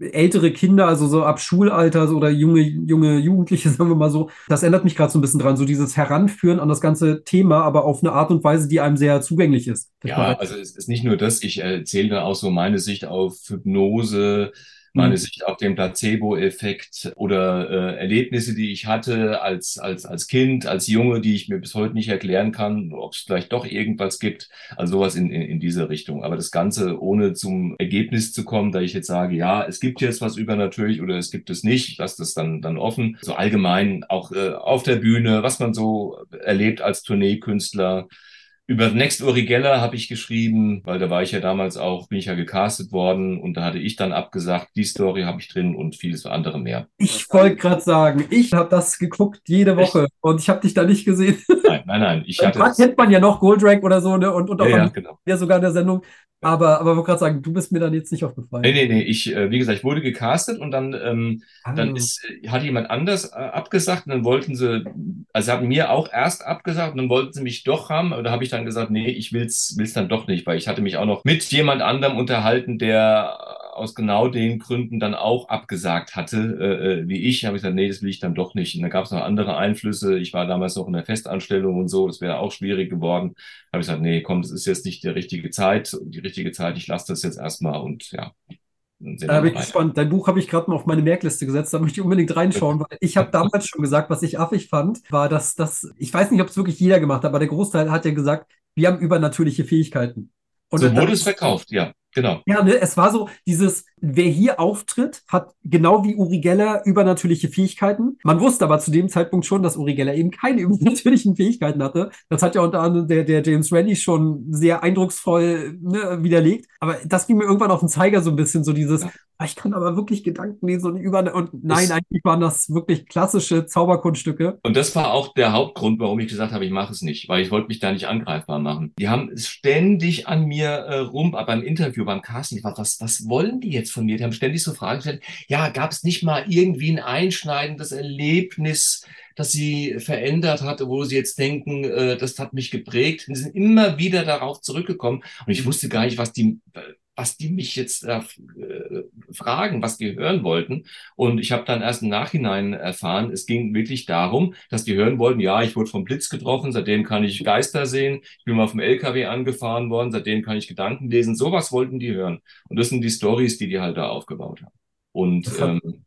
ältere Kinder, also so ab Schulalter so, oder junge, junge Jugendliche, sagen wir mal so. Das ändert mich gerade so ein bisschen dran, so dieses Heranführen an das ganze Thema, aber auf eine Art und Weise, die einem sehr zugänglich ist. Ja, also es ist nicht nur das, ich erzähle da auch so meine Sicht auf Hypnose, meine mhm. Sicht auf den Placebo-Effekt oder äh, Erlebnisse, die ich hatte als, als, als Kind, als Junge, die ich mir bis heute nicht erklären kann, ob es vielleicht doch irgendwas gibt. Also sowas in, in, in diese Richtung. Aber das Ganze ohne zum Ergebnis zu kommen, da ich jetzt sage, ja, es gibt jetzt was übernatürlich oder es gibt es nicht, ich lasse das dann, dann offen. So allgemein auch äh, auf der Bühne, was man so erlebt als Tourneekünstler, über Next Uri Geller habe ich geschrieben, weil da war ich ja damals auch, bin ich ja gecastet worden und da hatte ich dann abgesagt, die Story habe ich drin und vieles andere mehr. Ich wollte gerade sagen, ich habe das geguckt jede Woche Echt? und ich habe dich da nicht gesehen. Nein, nein, nein. Ich hatte das kennt man ja noch Goldrake oder so ne? und, und auch ja, ja, genau. ja sogar in der Sendung. Aber, aber ich wollte gerade sagen, du bist mir dann jetzt nicht aufgefallen. Nee, nee, nee. Ich, äh, wie gesagt, ich wurde gecastet und dann, ähm, ah. dann ist, äh, hat jemand anders äh, abgesagt und dann wollten sie, also haben mir auch erst abgesagt und dann wollten sie mich doch haben. Da habe ich dann gesagt, nee, ich will's, will's dann doch nicht, weil ich hatte mich auch noch mit jemand anderem unterhalten, der aus genau den Gründen dann auch abgesagt hatte, äh, äh wie ich, habe ich gesagt, nee, das will ich dann doch nicht. Und da gab es noch andere Einflüsse. Ich war damals noch in der Festanstellung und so, das wäre auch schwierig geworden. Habe ich gesagt, nee, komm, das ist jetzt nicht die richtige Zeit, die richtige Zeit, ich lasse das jetzt erstmal und ja. Da bin ich gespannt. Dein Buch habe ich gerade mal auf meine Merkliste gesetzt. Da möchte ich unbedingt reinschauen, weil ich habe damals schon gesagt, was ich affig fand, war, dass das, ich weiß nicht, ob es wirklich jeder gemacht hat, aber der Großteil hat ja gesagt, wir haben übernatürliche Fähigkeiten. Und so wurde es verkauft, ja. Genau. Ja, ne, es war so dieses, wer hier auftritt, hat genau wie Uri Geller übernatürliche Fähigkeiten. Man wusste aber zu dem Zeitpunkt schon, dass Uri Geller eben keine übernatürlichen Fähigkeiten hatte. Das hat ja unter anderem der, der James Randi schon sehr eindrucksvoll ne, widerlegt. Aber das ging mir irgendwann auf den Zeiger so ein bisschen, so dieses. Ah, ich kann aber wirklich Gedanken lesen und über, und nein, das, eigentlich waren das wirklich klassische Zauberkunststücke. Und das war auch der Hauptgrund, warum ich gesagt habe, ich mache es nicht, weil ich wollte mich da nicht angreifbar machen. Die haben ständig an mir äh, rum, beim Interview, beim Casting, was, was wollen die jetzt von mir? Die haben ständig so Fragen gestellt. Ja, gab es nicht mal irgendwie ein einschneidendes Erlebnis, das sie verändert hatte, wo sie jetzt denken, äh, das hat mich geprägt. Und sie sind immer wieder darauf zurückgekommen. Und ich wusste gar nicht, was die, was die mich jetzt äh, fragen, was die hören wollten. Und ich habe dann erst im Nachhinein erfahren, es ging wirklich darum, dass die hören wollten, ja, ich wurde vom Blitz getroffen, seitdem kann ich Geister sehen, ich bin mal vom LKW angefahren worden, seitdem kann ich Gedanken lesen. Sowas wollten die hören. Und das sind die Stories, die die halt da aufgebaut haben. Und ähm,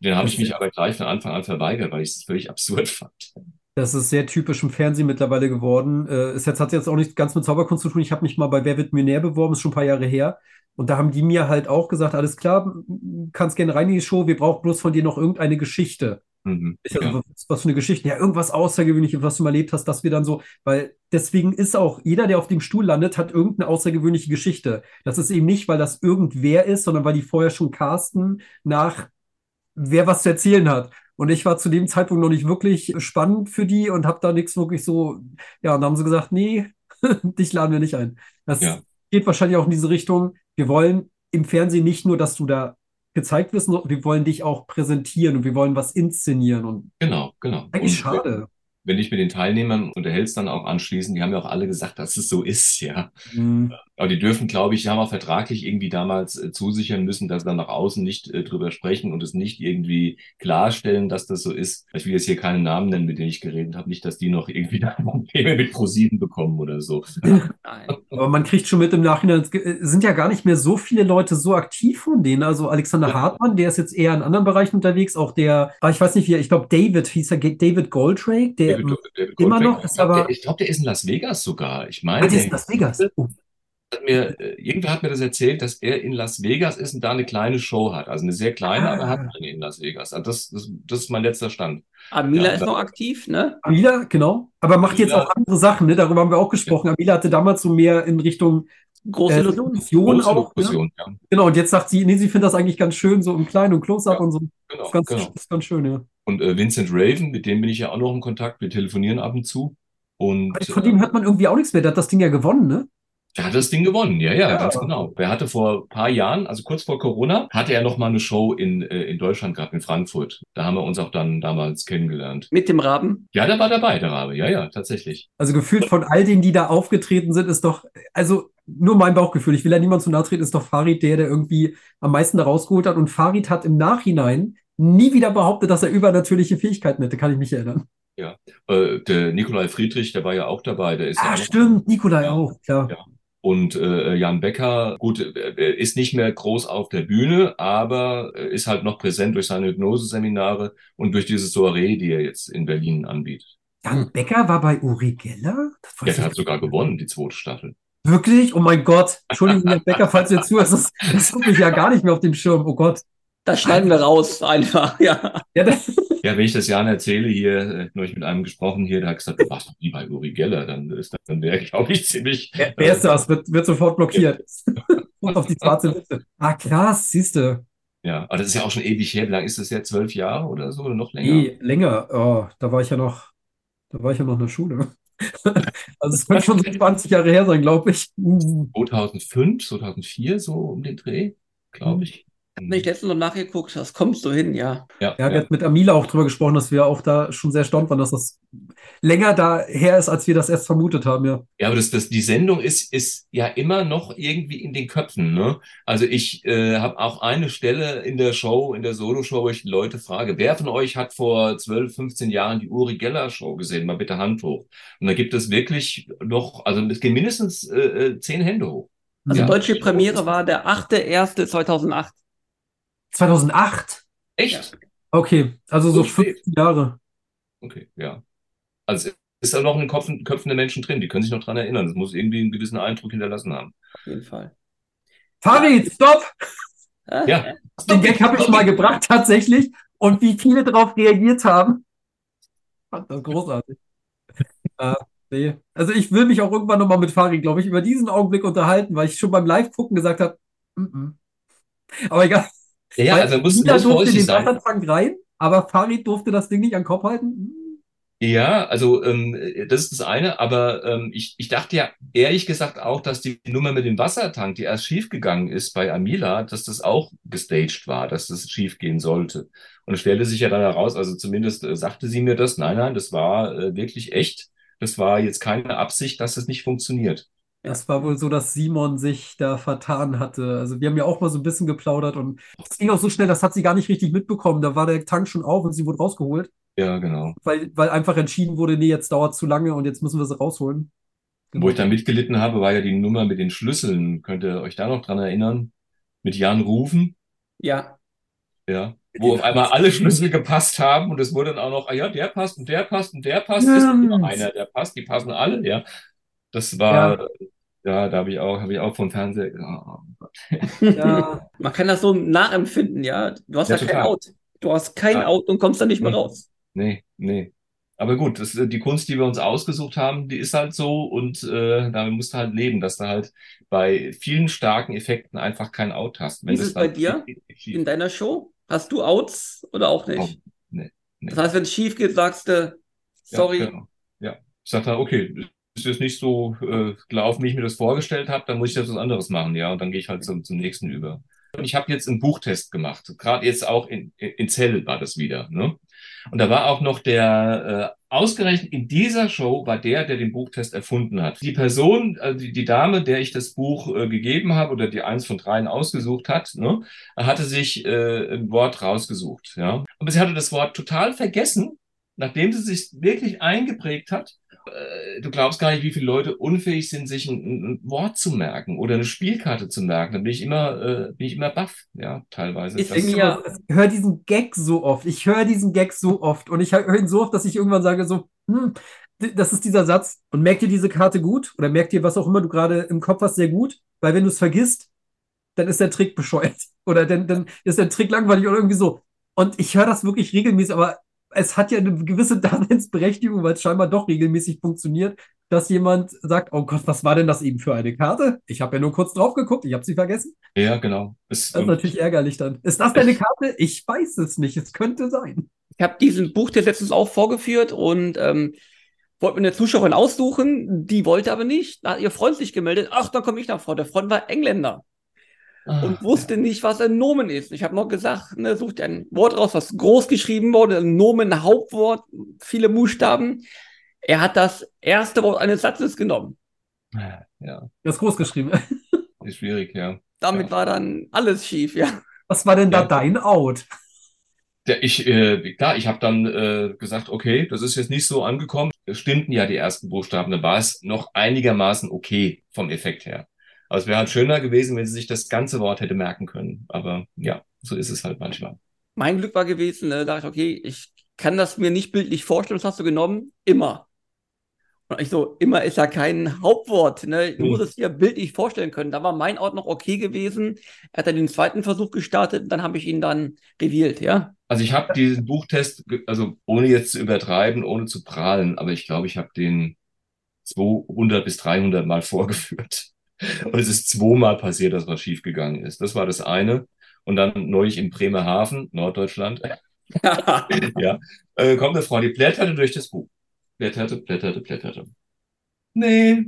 den habe ich mich aber gleich von Anfang an verweigert, weil ich es völlig absurd fand. Das ist sehr typisch im Fernsehen mittlerweile geworden. Äh, ist jetzt, hat jetzt auch nicht ganz mit Zauberkunst zu tun. Ich habe mich mal bei Wer wird Millionär beworben, ist schon ein paar Jahre her. Und da haben die mir halt auch gesagt, alles klar, kannst gerne rein in die Show, wir brauchen bloß von dir noch irgendeine Geschichte. Mhm, also, ja. was, was für eine Geschichte? Ja, irgendwas Außergewöhnliches, was du mal erlebt hast, dass wir dann so, weil deswegen ist auch jeder, der auf dem Stuhl landet, hat irgendeine außergewöhnliche Geschichte. Das ist eben nicht, weil das irgendwer ist, sondern weil die vorher schon casten nach wer was zu erzählen hat. Und ich war zu dem Zeitpunkt noch nicht wirklich spannend für die und habe da nichts wirklich so, ja, und dann haben sie gesagt, nee, dich laden wir nicht ein. Das ja. geht wahrscheinlich auch in diese Richtung. Wir wollen im Fernsehen nicht nur, dass du da gezeigt wirst, wir wollen dich auch präsentieren und wir wollen was inszenieren. Und genau, genau. Eigentlich und, schade wenn ich mit den Teilnehmern unterhältst, dann auch anschließend, die haben ja auch alle gesagt, dass es so ist, ja. Mhm. Aber die dürfen, glaube ich, die haben auch vertraglich irgendwie damals äh, zusichern müssen, dass sie dann nach außen nicht äh, drüber sprechen und es nicht irgendwie klarstellen, dass das so ist. Ich will jetzt hier keinen Namen nennen, mit denen ich geredet habe, nicht, dass die noch irgendwie Probleme mit ProSieben bekommen oder so. Nein. Aber man kriegt schon mit im Nachhinein, es sind ja gar nicht mehr so viele Leute so aktiv von denen. Also Alexander ja. Hartmann, der ist jetzt eher in anderen Bereichen unterwegs, auch der, ich weiß nicht wie, ich glaube David hieß er, David Goldrake, der David, David immer noch ist, aber. Ich glaube, der ist in Las Vegas sogar. Ich meine. Ah, der ist in Las Vegas. Oh hat mir, äh, irgendwer hat mir das erzählt, dass er in Las Vegas ist und da eine kleine Show hat. Also eine sehr kleine, ah. aber er hat eine in Las Vegas. Also das, das, das ist mein letzter Stand. Amila ja, ist noch aktiv, ne? Amila, genau. Aber macht Amila, jetzt auch andere Sachen, ne? Darüber haben wir auch gesprochen. Ja. Amila hatte damals so mehr in Richtung große äh, Illusion auch. Ne? Ja. Genau, und jetzt sagt sie, nee, sie findet das eigentlich ganz schön, so im Kleinen und Close-Up und so. Genau, das ist ganz, genau. ist ganz schön, ja. Und äh, Vincent Raven, mit dem bin ich ja auch noch in Kontakt. Wir telefonieren ab und zu. Und, von dem hört man irgendwie auch nichts mehr. Der hat das Ding ja gewonnen, ne? Der hat das Ding gewonnen, ja, ja, ja, ganz genau. Er hatte vor paar Jahren, also kurz vor Corona, hatte er noch mal eine Show in, äh, in Deutschland gehabt, in Frankfurt. Da haben wir uns auch dann damals kennengelernt. Mit dem Raben? Ja, der war dabei, der Rabe, ja, ja, tatsächlich. Also gefühlt von all denen, die da aufgetreten sind, ist doch, also nur mein Bauchgefühl, ich will ja niemand zu nahe treten, ist doch Farid der, der irgendwie am meisten da rausgeholt hat. Und Farid hat im Nachhinein nie wieder behauptet, dass er übernatürliche Fähigkeiten hätte, kann ich mich erinnern. Ja, äh, der Nikolai Friedrich, der war ja auch dabei. Der ist ah, ja stimmt, Nikolai auch, klar. Ja. Und äh, Jan Becker, gut, er ist nicht mehr groß auf der Bühne, aber ist halt noch präsent durch seine Hypnoseseminare und durch diese Soiree, die er jetzt in Berlin anbietet. Jan Becker war bei Uri Geller? Der hat sogar gewonnen, die zweite Staffel. Wirklich? Oh mein Gott. Entschuldigung, Jan Becker, falls du jetzt zuhörst, das, das habe ich ja gar nicht mehr auf dem Schirm. Oh Gott. Das schneiden wir raus, einfach, ja. Ja, ja, wenn ich das Jan erzähle, hier, äh, nur ich mit einem gesprochen hier, der hat gesagt, du warst doch nie bei Uri Geller, dann ist das, dann wäre, glaube ich, ziemlich. Wer, wer ist das? Wird, wird sofort blockiert. Und auf die schwarze Liste. Ah, krass, siehst du. Ja, aber das ist ja auch schon ewig her. Wie lange ist das ja? Zwölf Jahre oder so oder noch länger? Nee, länger. Oh, da war ich ja noch, da war ich ja noch in der Schule. also es könnte schon so 20 Jahre her sein, glaube ich. 2005, 2004, so um den Dreh, glaube ich. Wenn ich letztens noch nachgeguckt, das kommst du hin, ja. Ja, Ja, wir ja. hatten mit Amila auch drüber gesprochen, dass wir auch da schon sehr erstaunt waren, dass das länger daher ist, als wir das erst vermutet haben, ja. Ja, aber das, das, die Sendung ist, ist ja immer noch irgendwie in den Köpfen, ne? Also ich äh, habe auch eine Stelle in der Show, in der Solo-Show, wo ich die Leute frage, wer von euch hat vor 12, 15 Jahren die Uri Geller Show gesehen? Mal bitte Hand hoch. Und da gibt es wirklich noch, also es gehen mindestens äh, äh, zehn Hände hoch. Also Ja. deutsche Premiere war der 8.1.2008. 2008? Echt? Okay, also so So spät. 15 Jahre. Okay, ja. Also es ist da noch in den Köpfen, Köpfen der Menschen drin, die können sich noch dran erinnern. Das muss irgendwie einen gewissen Eindruck hinterlassen haben. Auf jeden Fall. Farid, stopp! Ah, Ja. Den Gag habe ich mal gebracht, tatsächlich. Und wie viele darauf reagiert haben. Fand das großartig. äh, nee. Also ich will mich auch irgendwann nochmal mit Farid, glaube ich, über diesen Augenblick unterhalten, weil ich schon beim Live-Gucken gesagt habe, mm -mm. aber egal. Ja, Weil also muss, muss durfte den sein. Wassertank rein, aber Farid durfte das Ding nicht an den Kopf halten. Ja, also ähm, das ist das eine, aber ähm, ich, ich dachte ja ehrlich gesagt auch, dass die Nummer mit dem Wassertank, die erst schiefgegangen ist bei Amila, dass das auch gestaged war, dass das schiefgehen sollte. Und es stellte sich ja dann heraus, also zumindest äh, sagte sie mir das, nein, nein, das war äh, wirklich echt. Das war jetzt keine Absicht, dass es nicht funktioniert. Es war wohl so, dass Simon sich da vertan hatte. Also wir haben ja auch mal so ein bisschen geplaudert und es ging auch so schnell, das hat sie gar nicht richtig mitbekommen. Da war der Tank schon auf und sie wurde rausgeholt, Ja, genau. weil, weil einfach entschieden wurde, nee, jetzt dauert zu lange und jetzt müssen wir sie rausholen. Wo ich da mitgelitten habe, war ja die Nummer mit den Schlüsseln. Könnt ihr euch da noch dran erinnern? Mit Jan Rufen? ja. Ja, wo auf einmal alle Schlüssel gepasst haben und es wurde dann auch noch, ah ja, der passt und der passt und der passt, ist immer einer, der passt, die passen alle, ja. Das war, ja, da habe ich auch, habe ich auch vom Fernseher, oh Gott. Ja, Man kann das so nachempfinden, ja. Du hast Ja, ja, kein. Out. Du hast kein Ja. Out und kommst da nicht mehr raus. Nee, nee. Aber gut, das, ist die Kunst, die wir uns ausgesucht haben, die ist halt so und äh, damit musst du halt leben, dass du halt bei vielen starken Effekten einfach kein Out hast. Wie ist es bei dann dir? In deiner Show? Hast du Outs oder auch Oh, nicht? nee, nee. Das heißt, wenn es schief geht, sagst du, sorry. Ja, genau. ja. Ich sag dann, okay, ist jetzt nicht so äh, gelaufen, wie ich mir das vorgestellt habe, dann muss ich jetzt was anderes machen, ja, und dann gehe ich halt zum, zum nächsten über. Und ich habe jetzt einen Buchtest gemacht, gerade jetzt auch in, in Zell war das wieder, ne? Und da war auch noch der, äh, ausgerechnet in dieser Show war der, der den Buchtest erfunden hat. Die Person, also die, die Dame, der ich das Buch äh, gegeben habe oder die eins von dreien ausgesucht hat, ne, hatte sich äh, ein Wort rausgesucht, ja. Aber sie hatte das Wort total vergessen, nachdem sie sich wirklich eingeprägt hat. Äh, du glaubst gar nicht, wie viele Leute unfähig sind, sich ein, ein Wort zu merken oder eine Spielkarte zu merken. Da bin ich immer, äh, bin ich immer baff, ja, teilweise. Ist Das- ja- ich höre diesen Gag so oft. Ich höre diesen Gag so oft und ich höre ihn so oft, dass ich irgendwann sage so, hm, das ist dieser Satz. Und merkt dir diese Karte gut oder merkt dir, was auch immer du gerade im Kopf hast, sehr gut, weil wenn du es vergisst, dann ist der Trick bescheuert oder dann, dann ist der Trick langweilig oder irgendwie so. Und ich höre das wirklich regelmäßig, aber es hat ja eine gewisse Daseinsberechtigung, weil es scheinbar doch regelmäßig funktioniert, dass jemand sagt, oh Gott, was war denn das eben für eine Karte? Ich habe ja nur kurz drauf geguckt, ich habe sie vergessen. ja, genau. Es, Das ist natürlich ärgerlich dann. Ist das deine Karte? Ich weiß es nicht. Es könnte sein. Ich habe diesen Buchtest letztens auch vorgeführt und ähm, wollte mir eine Zuschauerin aussuchen, die wollte aber nicht. Da hat ihr Freund sich gemeldet. Ach, dann komme ich nach vor. Der Freund war Engländer Ah, und wusste nicht, was ein Nomen ist. Ich habe noch gesagt, ne, such dir ein Wort raus, was groß geschrieben wurde, ein Nomen, ein Hauptwort, viele Buchstaben. Er hat das erste Wort eines Satzes genommen. ja. ja, Das ist groß geschrieben. ist schwierig, ja. Damit Ja. war dann alles schief, ja. Was war denn da Ja. dein Out? Der, ich, äh, klar, ich habe dann äh, gesagt, okay, das ist jetzt nicht so angekommen. Es stimmten ja die ersten Buchstaben, da war es noch einigermaßen okay vom Effekt her. Aber es wäre halt schöner gewesen, wenn sie sich das ganze Wort hätte merken können. Aber ja, so ist es halt manchmal. Mein Glück war gewesen, ne, da dachte ich, okay, ich kann das mir nicht bildlich vorstellen, was hast du genommen? Immer. Und ich so, immer ist ja kein Hauptwort, ne? Du Hm. musst es dir bildlich vorstellen können. Da war mein Ort noch okay gewesen. Er hat dann den zweiten Versuch gestartet, dann habe ich ihn dann revealed, ja. Also ich habe diesen Buchtest, also ohne jetzt zu übertreiben, ohne zu prahlen, aber ich glaube, ich habe den 200 bis 300 Mal vorgeführt. Und es ist zweimal passiert, dass was schiefgegangen ist. Das war das eine. Und dann neulich in Bremerhaven, Norddeutschland, ja, äh, kommt eine Frau, die blätterte durch das Buch. Blätterte, blätterte, blätterte. Nee,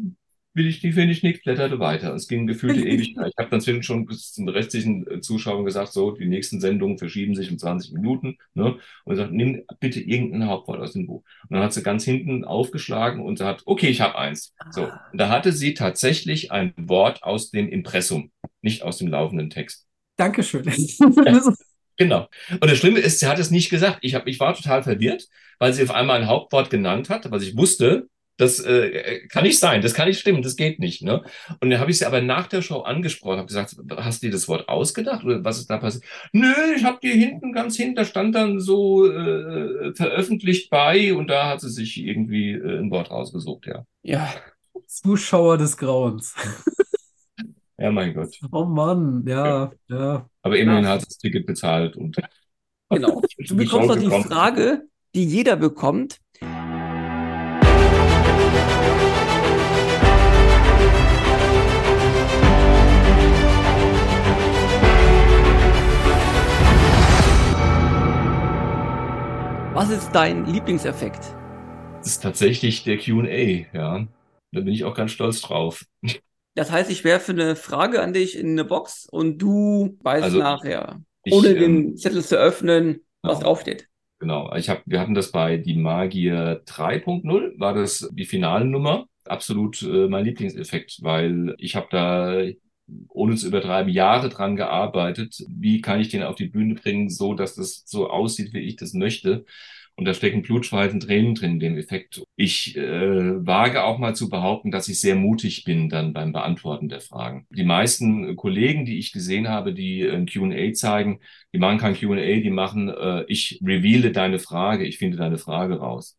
will ich, die finde ich nichts, blätterte weiter. Es ging gefühlte Ewigkeit. Ich habe dann schon bis zum restlichen äh, Zuschauern gesagt, so, die nächsten Sendungen verschieben sich um 20 Minuten. Ne? Und sagt, nimm bitte irgendein Hauptwort aus dem Buch. Und dann hat sie ganz hinten aufgeschlagen und sagt, okay, ich habe eins. So, und da hatte sie tatsächlich ein Wort aus dem Impressum, nicht aus dem laufenden Text. Dankeschön. Ja. Genau. Und das Schlimme ist, sie hat es nicht gesagt. Ich, hab, ich war total verwirrt, weil sie auf einmal ein Hauptwort genannt hat, was ich wusste, das äh, kann nicht sein, das kann nicht stimmen, das geht nicht. Ne? Und dann habe ich sie aber nach der Show angesprochen, habe gesagt, hast du dir das Wort ausgedacht oder was ist da passiert? Nö, ich habe dir hinten ganz hinten, da stand dann so äh, veröffentlicht bei und da hat sie sich irgendwie äh, ein Wort rausgesucht, ja. Ja. Zuschauer des Grauens. ja, mein Gott. Oh Mann, ja, ja. ja. Aber immerhin ja. hat sie das Ticket bezahlt und Genau. Du bekommst doch die Frage, die jeder bekommt. Was ist dein Lieblingseffekt? Das ist tatsächlich der QA, ja. Da bin ich auch ganz stolz drauf. Das heißt, ich werfe eine Frage an dich in eine Box und du weißt also, nachher, ohne ich, den ähm, Zettel zu öffnen, was genau. draufsteht. Genau, ich hab, wir hatten das bei Die Magier 3.0, war das die Finalnummer. Absolut äh, mein Lieblingseffekt, weil ich habe da ohne zu übertreiben, Jahre dran gearbeitet. Wie kann ich den auf die Bühne bringen, so dass das so aussieht, wie ich das möchte? Und da stecken Blutschweißen, Tränen drin in dem Effekt. Ich äh, wage auch mal zu behaupten, dass ich sehr mutig bin dann beim Beantworten der Fragen. Die meisten Kollegen, die ich gesehen habe, die ein Q&A zeigen, die machen kein Q&A, die machen, äh, ich reveale deine Frage, ich finde deine Frage raus.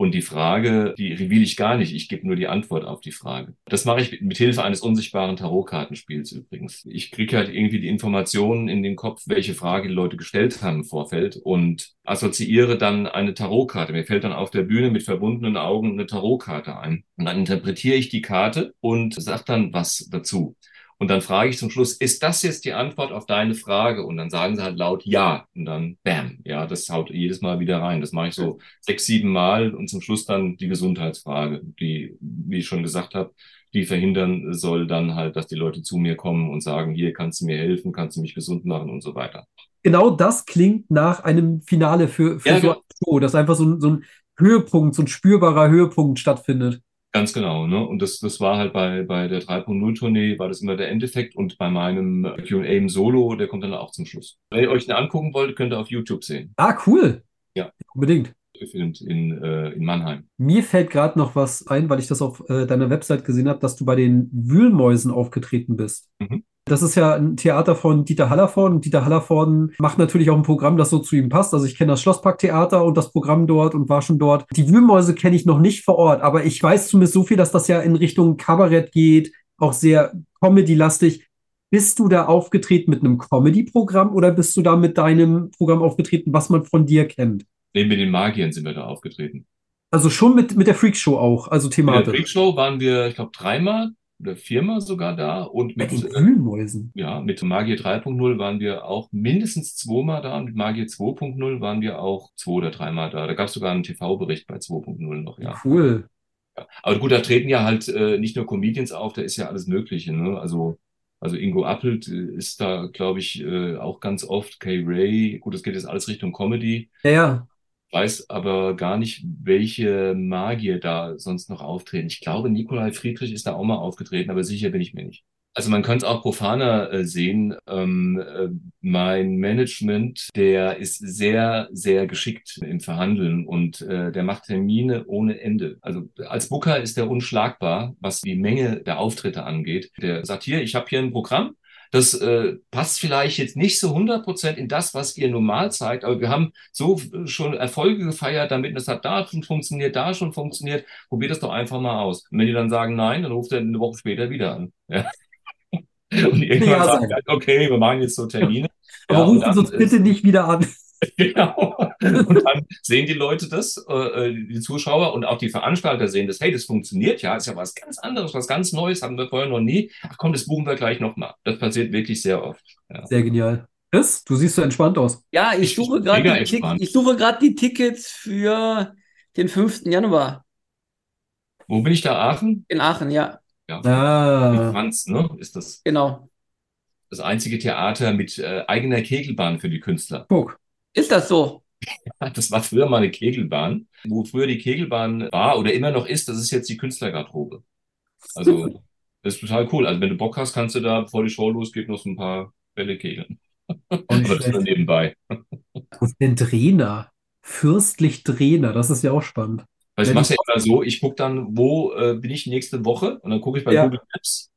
Und die Frage, die reveal ich gar nicht. Ich gebe nur die Antwort auf die Frage. Das mache ich mit Hilfe eines unsichtbaren Tarotkartenspiels übrigens. Ich kriege halt irgendwie die Informationen in den Kopf, welche Frage die Leute gestellt haben im Vorfeld und assoziiere dann eine Tarotkarte. Mir fällt dann auf der Bühne mit verbundenen Augen eine Tarotkarte ein. Und dann interpretiere ich die Karte und sage dann was dazu. Und dann frage ich zum Schluss, ist das jetzt die Antwort auf deine Frage? Und dann sagen sie halt laut ja. Und dann bam. Ja, das haut jedes Mal wieder rein. Das mache ich so sechs, sieben Mal und zum Schluss dann die Gesundheitsfrage, die, wie ich schon gesagt habe, die verhindern soll dann halt, dass die Leute zu mir kommen und sagen, hier kannst du mir helfen, kannst du mich gesund machen und so weiter. Genau das klingt nach einem Finale für, für ja, so genau. eine Show, dass einfach so ein, so ein Höhepunkt, so ein spürbarer Höhepunkt stattfindet. Ganz genau, ne? Und das, das war halt bei, bei der 3.0-Tournee, war das immer der Endeffekt und bei meinem QA im Solo, der kommt dann auch zum Schluss. Wenn ihr euch den angucken wollt, könnt ihr auf YouTube sehen. Ah, cool. Ja. Unbedingt. Gefilmt in, äh, in Mannheim. Mir fällt gerade noch was ein, weil ich das auf äh, deiner Website gesehen habe, dass du bei den Wühlmäusen aufgetreten bist. Mhm. Das ist ja ein Theater von Dieter Hallervorden. Dieter Hallervorden macht natürlich auch ein Programm, das so zu ihm passt. Also ich kenne das Schlossparktheater und das Programm dort und war schon dort. Die Wühlmäuse kenne ich noch nicht vor Ort, aber ich weiß zumindest so viel, dass das ja in Richtung Kabarett geht, auch sehr Comedy-lastig. Bist du da aufgetreten mit einem Comedy-Programm oder bist du da mit deinem Programm aufgetreten, was man von dir kennt? Nee, mit den Magiern sind wir da aufgetreten. Also schon mit, mit der Freakshow auch, also thematisch. Mit der Freakshow waren wir, ich glaube, dreimal oder Firma sogar da und mit, mit Wühlmäusen. Ja, mit Magier 3.0 waren wir auch mindestens zweimal da und mit Magier 2.0 waren wir auch zwei oder dreimal da. Da gab es sogar einen TV-Bericht bei 2.0 noch, ja. Cool. Ja. Aber gut, da treten ja halt äh, nicht nur Comedians auf, da ist ja alles Mögliche, ne? Also also Ingo Appelt äh, ist da, glaube ich, äh, auch ganz oft. Kay Ray, gut, das geht jetzt alles Richtung Comedy. Ja, ja weiß aber gar nicht, welche Magier da sonst noch auftreten. Ich glaube, Nikolai Friedrich ist da auch mal aufgetreten, aber sicher bin ich mir nicht. Also man könnte es auch profaner äh, sehen. Ähm, äh, mein Management, der ist sehr, sehr geschickt im Verhandeln und äh, der macht Termine ohne Ende. Also als Booker ist der unschlagbar, was die Menge der Auftritte angeht. Der sagt hier, ich habe hier ein Programm, das äh, passt vielleicht jetzt nicht so 100 Prozent in das, was ihr normal zeigt, aber wir haben so schon Erfolge gefeiert, damit das hat da schon funktioniert, da schon funktioniert. Probiert das doch einfach mal aus. Und wenn die dann sagen nein, dann ruft er eine Woche später wieder an. Ja. Und irgendwann ja, sagt er, okay, wir machen jetzt so Termine. Aber ja, rufen Sie uns bitte nicht wieder an. Genau. Und dann sehen die Leute das, äh, die Zuschauer und auch die Veranstalter sehen das, hey, das funktioniert ja, ist ja was ganz anderes, was ganz Neues, haben wir vorher noch nie. Ach komm, das buchen wir gleich nochmal. Das passiert wirklich sehr oft. Ja. Sehr genial. Chris, du siehst so entspannt aus. Ja, ich, suche gerade die, ich suche gerade die Tickets für den 5. Januar. Wo bin ich da? Aachen? In Aachen, ja. Ja. Ah. Franz, ne? Ist das Genau. das einzige Theater mit äh, eigener Kegelbahn für die Künstler. Guck. Ist das so? Das war früher mal eine Kegelbahn. Wo früher die Kegelbahn war oder immer noch ist, das ist jetzt die Künstlergarderobe. Also, das ist total cool. Also, wenn du Bock hast, kannst du da, bevor die Show losgeht, noch so ein paar Bälle kegeln. Und das nur schlecht. nebenbei. Und den Trainer. Fürstlich Trainer, das ist ja auch spannend. Also ich mache ja immer so, ich gucke dann, wo äh, bin ich nächste Woche und dann gucke ich bei Ja. Google Maps,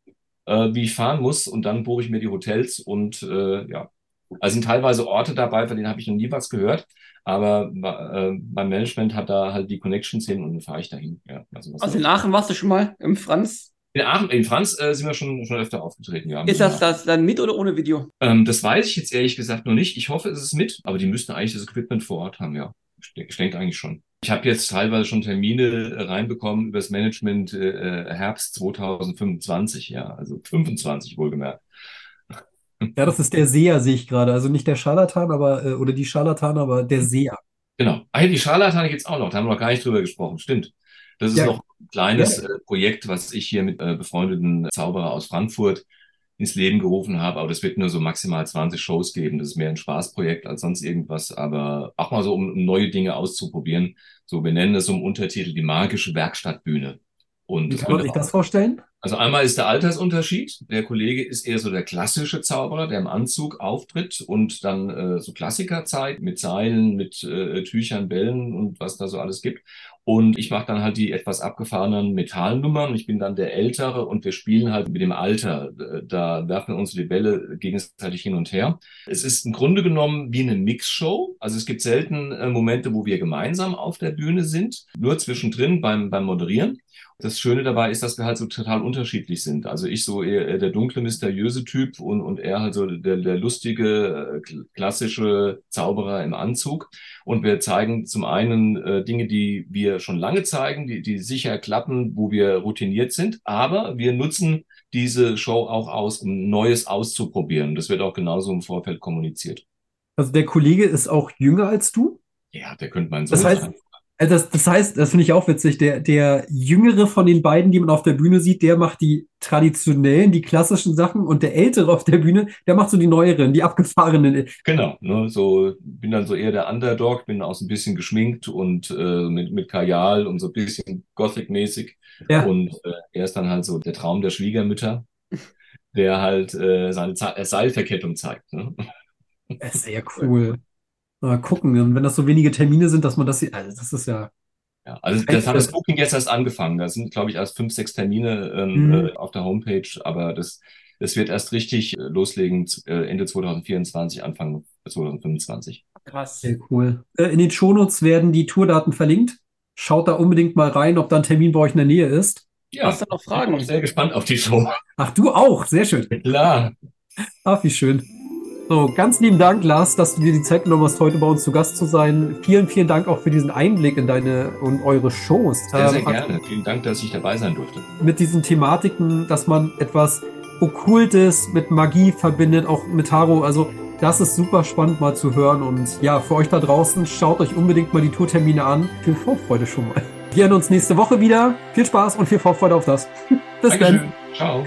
äh, wie ich fahren muss und dann buche ich mir die Hotels und äh, ja. Also sind teilweise Orte dabei, von denen habe ich noch nie was gehört, aber äh, mein Management hat da halt die Connections hin und dann fahre ich dahin. Ja, also Also in Aachen warst du schon mal im Franz. in Aachen, in Franz äh, sind wir schon, schon öfter aufgetreten, ja. Ist das das dann mit oder ohne Video? Ähm, das weiß ich jetzt ehrlich gesagt noch nicht. Ich hoffe, es ist mit, aber die müssten eigentlich das Equipment vor Ort haben, ja. Ich ich denke eigentlich schon. Ich habe jetzt teilweise schon Termine äh, reinbekommen über das Management äh, äh, Herbst 2025, ja, also 25 wohlgemerkt. Ja, das ist der Seher, sehe ich gerade. Also nicht der Scharlatan, aber, äh, oder die Scharlatan, aber der Seher. Genau. Ah, ja, die Scharlatane gibt's auch noch, da haben wir noch gar nicht drüber gesprochen, stimmt. Das ist Ja. noch ein kleines äh, Projekt, was ich hier mit äh, befreundeten Zauberer aus Frankfurt ins Leben gerufen habe, aber das wird nur so maximal 20 Shows geben. Das ist mehr ein Spaßprojekt als sonst irgendwas, aber auch mal so, um, um neue Dinge auszuprobieren. So, wir nennen es um Untertitel die magische Werkstattbühne. Und Wie kann man sich das vorstellen? Also einmal ist der Altersunterschied. Der Kollege ist eher so der klassische Zauberer, der im Anzug auftritt und dann äh, so Klassikerzeit mit Seilen, mit äh, Tüchern, Bällen und was da so alles gibt. Und ich mache dann halt die etwas abgefahrenen Metallnummern. Ich bin dann der Ältere und wir spielen halt mit dem Alter. Äh, Da werfen wir uns die Bälle gegenseitig hin und her. Es ist im Grunde genommen wie eine Mixshow. Also es gibt selten äh, Momente, wo wir gemeinsam auf der Bühne sind, nur zwischendrin beim, beim Moderieren. Das Schöne dabei ist, dass wir halt so total unterschiedlich sind. Also ich so eher eher der dunkle, mysteriöse Typ und, und er halt so der, der lustige, äh, kl- klassische Zauberer im Anzug. Und wir zeigen zum einen äh, Dinge, die wir schon lange zeigen, die, die sicher klappen, wo wir routiniert sind. Aber wir nutzen diese Show auch aus, um Neues auszuprobieren. Das wird auch genauso im Vorfeld kommuniziert. Also der Kollege ist auch jünger als du? Ja, der könnte mein Sohn Das heißt, sein. Äh, das, das heißt, das finde ich auch witzig, der, der Jüngere von den beiden, die man auf der Bühne sieht, der macht die traditionellen, die klassischen Sachen und der Ältere auf der Bühne, der macht so die neueren, die abgefahrenen. Genau, ne, so bin dann so eher der Underdog, bin auch so ein bisschen geschminkt und äh, mit, mit Kajal und so ein bisschen Gothic-mäßig. Ja. Und äh, er ist dann halt so der Traum der Schwiegermütter, der halt äh, seine äh, Seilverkettung zeigt. Ne? Sehr cool. Mal gucken, und wenn das so wenige Termine sind, dass man das sieht, also das ist ja, Ja, also das hat das Booking jetzt erst angefangen. Da sind, glaube ich, erst fünf, sechs Termine ähm, Mhm. äh, auf der Homepage, aber das, das wird erst richtig äh, loslegen äh, Ende 2024, Anfang 2025. Krass. sehr cool. Äh, In den Shownotes werden die Tourdaten verlinkt. Schaut da unbedingt mal rein, ob da ein Termin bei euch in der Nähe ist. Ja, Hast du noch ich bin Fragen? sehr gespannt auf die Show. Ach, du auch, sehr schön. Klar. Ach, wie schön. So, ganz lieben Dank, Lars, dass du dir die Zeit genommen hast, heute bei uns zu Gast zu sein. Vielen, vielen Dank auch für diesen Einblick in deine und eure Shows. Sehr, sehr Ähm, gerne. Vielen Dank, dass ich dabei sein durfte. Mit diesen Thematiken, dass man etwas Okkultes mit Magie verbindet, auch mit Tarot. Also, das ist super spannend mal zu hören. Und ja, für euch da draußen, schaut euch unbedingt mal die Tourtermine an. Viel Vorfreude schon mal. Wir hören uns nächste Woche wieder. Viel Spaß und viel Vorfreude auf das. Bis dann. Dankeschön. Ciao.